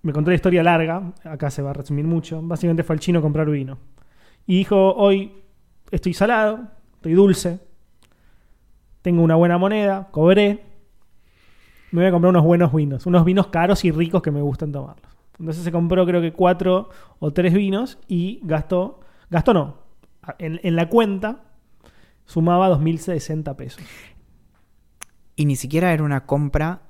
Me contó la historia larga, acá se va a resumir mucho. Básicamente fue al chino a comprar vino. Y dijo, hoy estoy salado, estoy dulce, tengo una buena moneda, cobré, me voy a comprar unos buenos vinos, unos vinos caros y ricos que me gustan tomarlos. Entonces se compró creo que cuatro o tres vinos y gastó, gastó no, en, en la cuenta sumaba 2.060 pesos. Y ni siquiera era una compra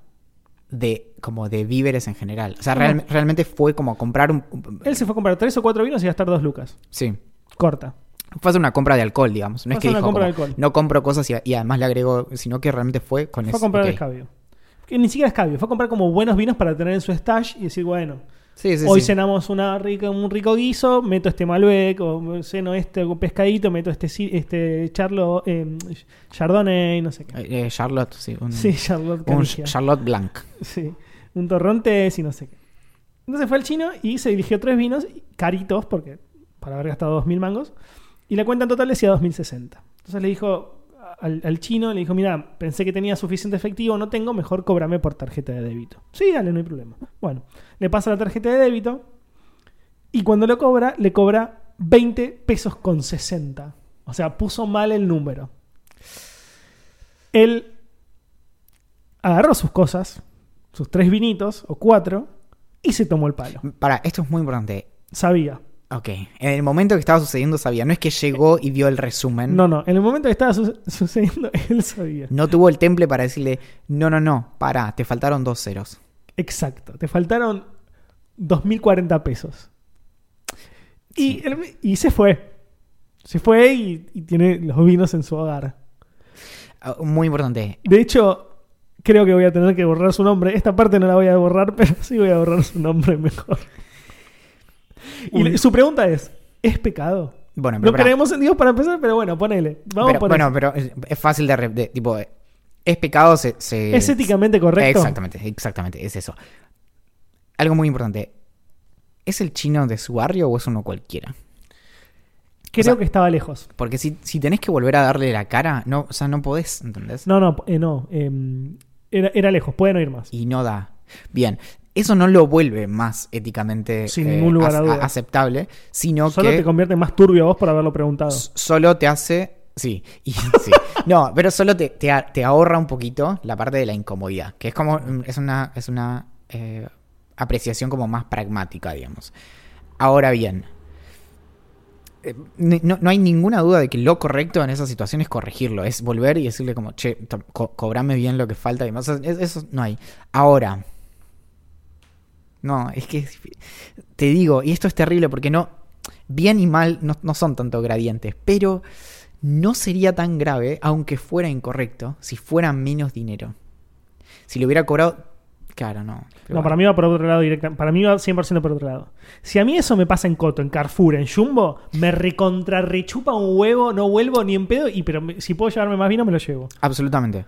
de como de víveres en general. O sea, real- realmente fue como comprar un... Él se fue a comprar tres o cuatro vinos y gastar dos lucas. Sí. Corta. Fue a hacer una compra de alcohol, digamos. No Fue es que hacer una dijo compra de alcohol. no compro cosas y, y además le agregó, sino que realmente fue con Fue eso. a comprar ok. escabio. Que ni siquiera escabio, fue a comprar como buenos vinos para tener en su stash y decir, bueno, Sí, sí, hoy sí. cenamos una rica, un rico guiso, meto este Malbec, o ceno este pescadito, meto este, este Charlo, eh, Chardonnay, no sé qué. Eh, eh, Charlotte, sí. Un, Sí, Charlotte un. Charlotte Blanc. Sí, un torrontés y no sé qué. Entonces fue al chino y se eligió tres vinos caritos, porque para haber gastado 2.000 mangos, y la cuenta en total decía 2.060. Entonces le dijo al, al chino, le dijo, mira, pensé que tenía suficiente efectivo, no tengo, mejor cóbrame por tarjeta de débito. Sí, dale, no hay problema. Bueno, le pasa la tarjeta de débito y cuando lo cobra, le cobra 20 pesos con 60. O sea, puso mal el número. Él agarró sus cosas, sus tres vinitos o cuatro, y se tomó el palo. Para, esto es muy importante. Sabía. Ok, en el momento que estaba sucediendo sabía, no es que llegó y vio el resumen. No, no, en el momento que estaba su- sucediendo, él sabía. No tuvo el temple para decirle, no, no, no, para, te faltaron dos ceros. Exacto. Te faltaron 2.040 pesos. Y, él- y se fue. Se fue y, y tiene los vinos en su hogar. Ah, Muy importante. De hecho, creo que voy a tener que borrar su nombre. Esta parte no la voy a borrar, pero sí voy a borrar su nombre mejor. Y Un- su pregunta es: ¿es pecado? Bueno, No pero, pará. creemos en Dios para empezar, pero bueno, ponele. Vamos Pero- por bueno, eso. pero es, es fácil de, de- tipo, es pecado, se, se- ¿Es éticamente correcto? Exactamente, exactamente, es eso. Algo muy importante. ¿Es el chino de su barrio o es uno cualquiera? Creo o sea- que estaba lejos. Porque si, si tenés que volver a darle la cara, no, o sea, no podés, ¿entendés? No, no, eh, no. em, era, era lejos, pueden oír más. Y no da. Bien, eso no lo vuelve más éticamente Sin ningún lugar a ac- dudas. aceptable, sino Solo que te convierte más turbio a vos por haberlo preguntado. solo te hace... Sí, y- sí. no, pero solo te, te, ahorra un poquito la parte de la incomodidad, que es como, mm, es una, es una eh, apreciación como más pragmática, digamos. Ahora bien, eh, no, no hay ninguna duda de que lo correcto en esa situación es corregirlo, es volver y decirle como, che, co- cobrame bien lo que falta y eso no hay. Ahora, no, es que te digo, y esto es terrible porque no, bien y mal no, no son tanto gradientes, pero no sería tan grave, aunque fuera incorrecto, si fuera menos dinero. Si lo hubiera cobrado, claro, no. No, para mí va por otro lado directa. Para mí va 100% por otro lado. Si a mí eso me pasa en Coto, en Carrefour, en Jumbo, me recontra rechupa un huevo, no vuelvo ni en pedo, y pero me- si puedo llevarme más vino, me lo llevo. Absolutamente.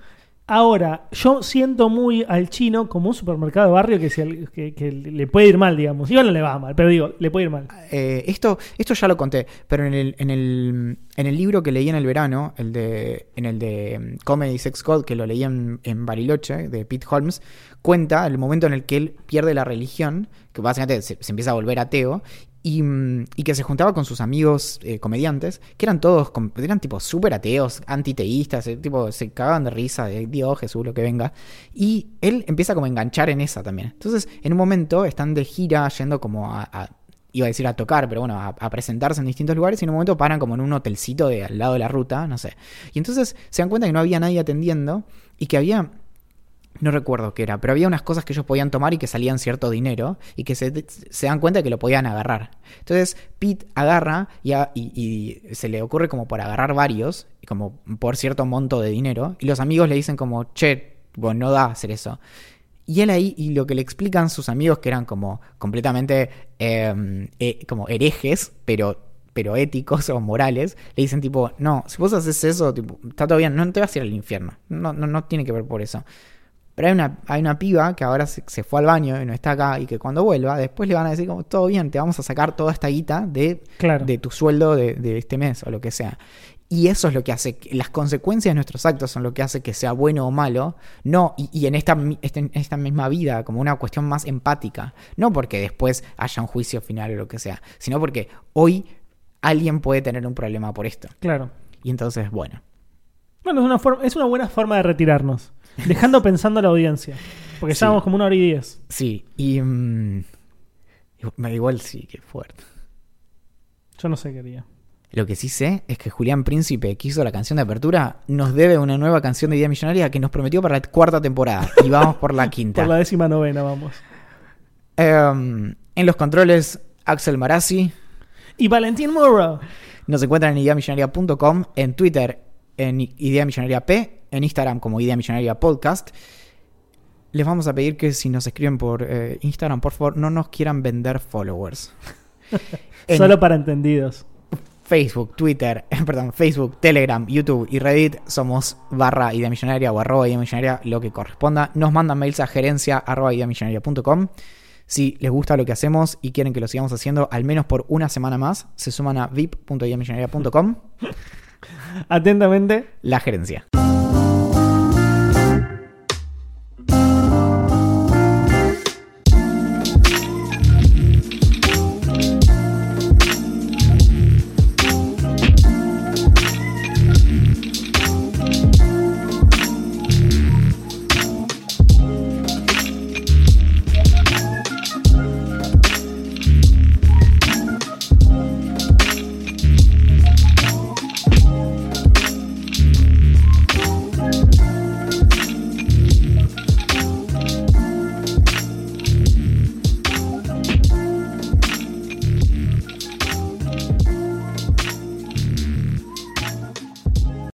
Ahora, yo siento muy al chino como un supermercado de barrio que, se- que- le puede ir mal, digamos. Igual no le va mal, pero digo, le puede ir mal. Eh, esto, esto ya lo conté, pero en el, en, el, en el libro que leí en el verano, el de, en el de mm, Comedy Sex God, que lo leí en, Bariloche, de Pete Holmes, cuenta el momento en el que él pierde la religión, que básicamente se empieza a volver ateo, y, que se juntaba con sus amigos eh, comediantes, que eran todos, eran tipo súper ateos, antiteístas, eh, tipo se cagaban de risa de Dios, Jesús, lo que venga. Y él empieza como a enganchar en esa también. Entonces, en un momento están de gira yendo como a, a- iba a decir a tocar, pero bueno, a, a presentarse en distintos lugares y en un momento paran como en un hotelcito de al lado de la ruta, no sé. Y entonces se dan cuenta que no había nadie atendiendo y que había no recuerdo qué era, pero había unas cosas que ellos podían tomar y que salían cierto dinero y que se, dan cuenta de que lo podían agarrar. Entonces Pete agarra y, se le ocurre como por agarrar varios, como por cierto monto de dinero, y los amigos le dicen como, che, bueno, no da hacer eso. Y él ahí, y lo que le explican sus amigos, que eran como completamente eh, eh, como herejes, pero, pero éticos o morales, le dicen tipo, no, si vos haces eso, tipo, está todo bien, no te vas a ir al infierno. No, no, no tiene que ver por eso. Pero hay una, hay una piba que ahora se, se fue al baño y no está acá y que cuando vuelva, después le van a decir como, todo bien, te vamos a sacar toda esta guita de, Claro. de tu sueldo de, de este mes o lo que sea. Y eso es lo que hace, las consecuencias de nuestros actos son lo que hace que sea bueno o malo, no, y, y en esta, este- esta misma vida, como una cuestión más empática, no porque después haya un juicio final o lo que sea, sino porque hoy alguien puede tener un problema por esto. Claro. Y entonces, bueno, Bueno, es una, forma, es una buena forma de retirarnos. Dejando pensando a la audiencia. Porque Sí. vamos como una hora y diez. sí, y... mm, igual sí, que fuerte. Yo no sé qué haría. Lo que sí sé es que Julián Príncipe, que hizo la canción de apertura, nos debe una nueva canción de Idea Millonaria que nos prometió para la cuarta temporada. Y vamos por la quinta. Por la décima novena, vamos. Em, en los controles, Axel Marazzi. Y Valentín Murro. Nos encuentran en ideamillonaria.com, en Twitter en Idea Millonaria P, en Instagram como Idea Millonaria Podcast. Les vamos a pedir que si nos escriben por eh, Instagram, por favor, no nos quieran vender followers. Solo para entendidos. Facebook, Twitter, perdón, Facebook, Telegram, YouTube y Reddit somos barra idea millonaria o arroba idea millonaria, lo que corresponda. Nos mandan mails a gerencia arroba ideamillonaria.com. Si les gusta lo que hacemos y quieren que lo sigamos haciendo al menos por una semana más, se suman a vip.ideamillonaria.com, Atentamente. la gerencia.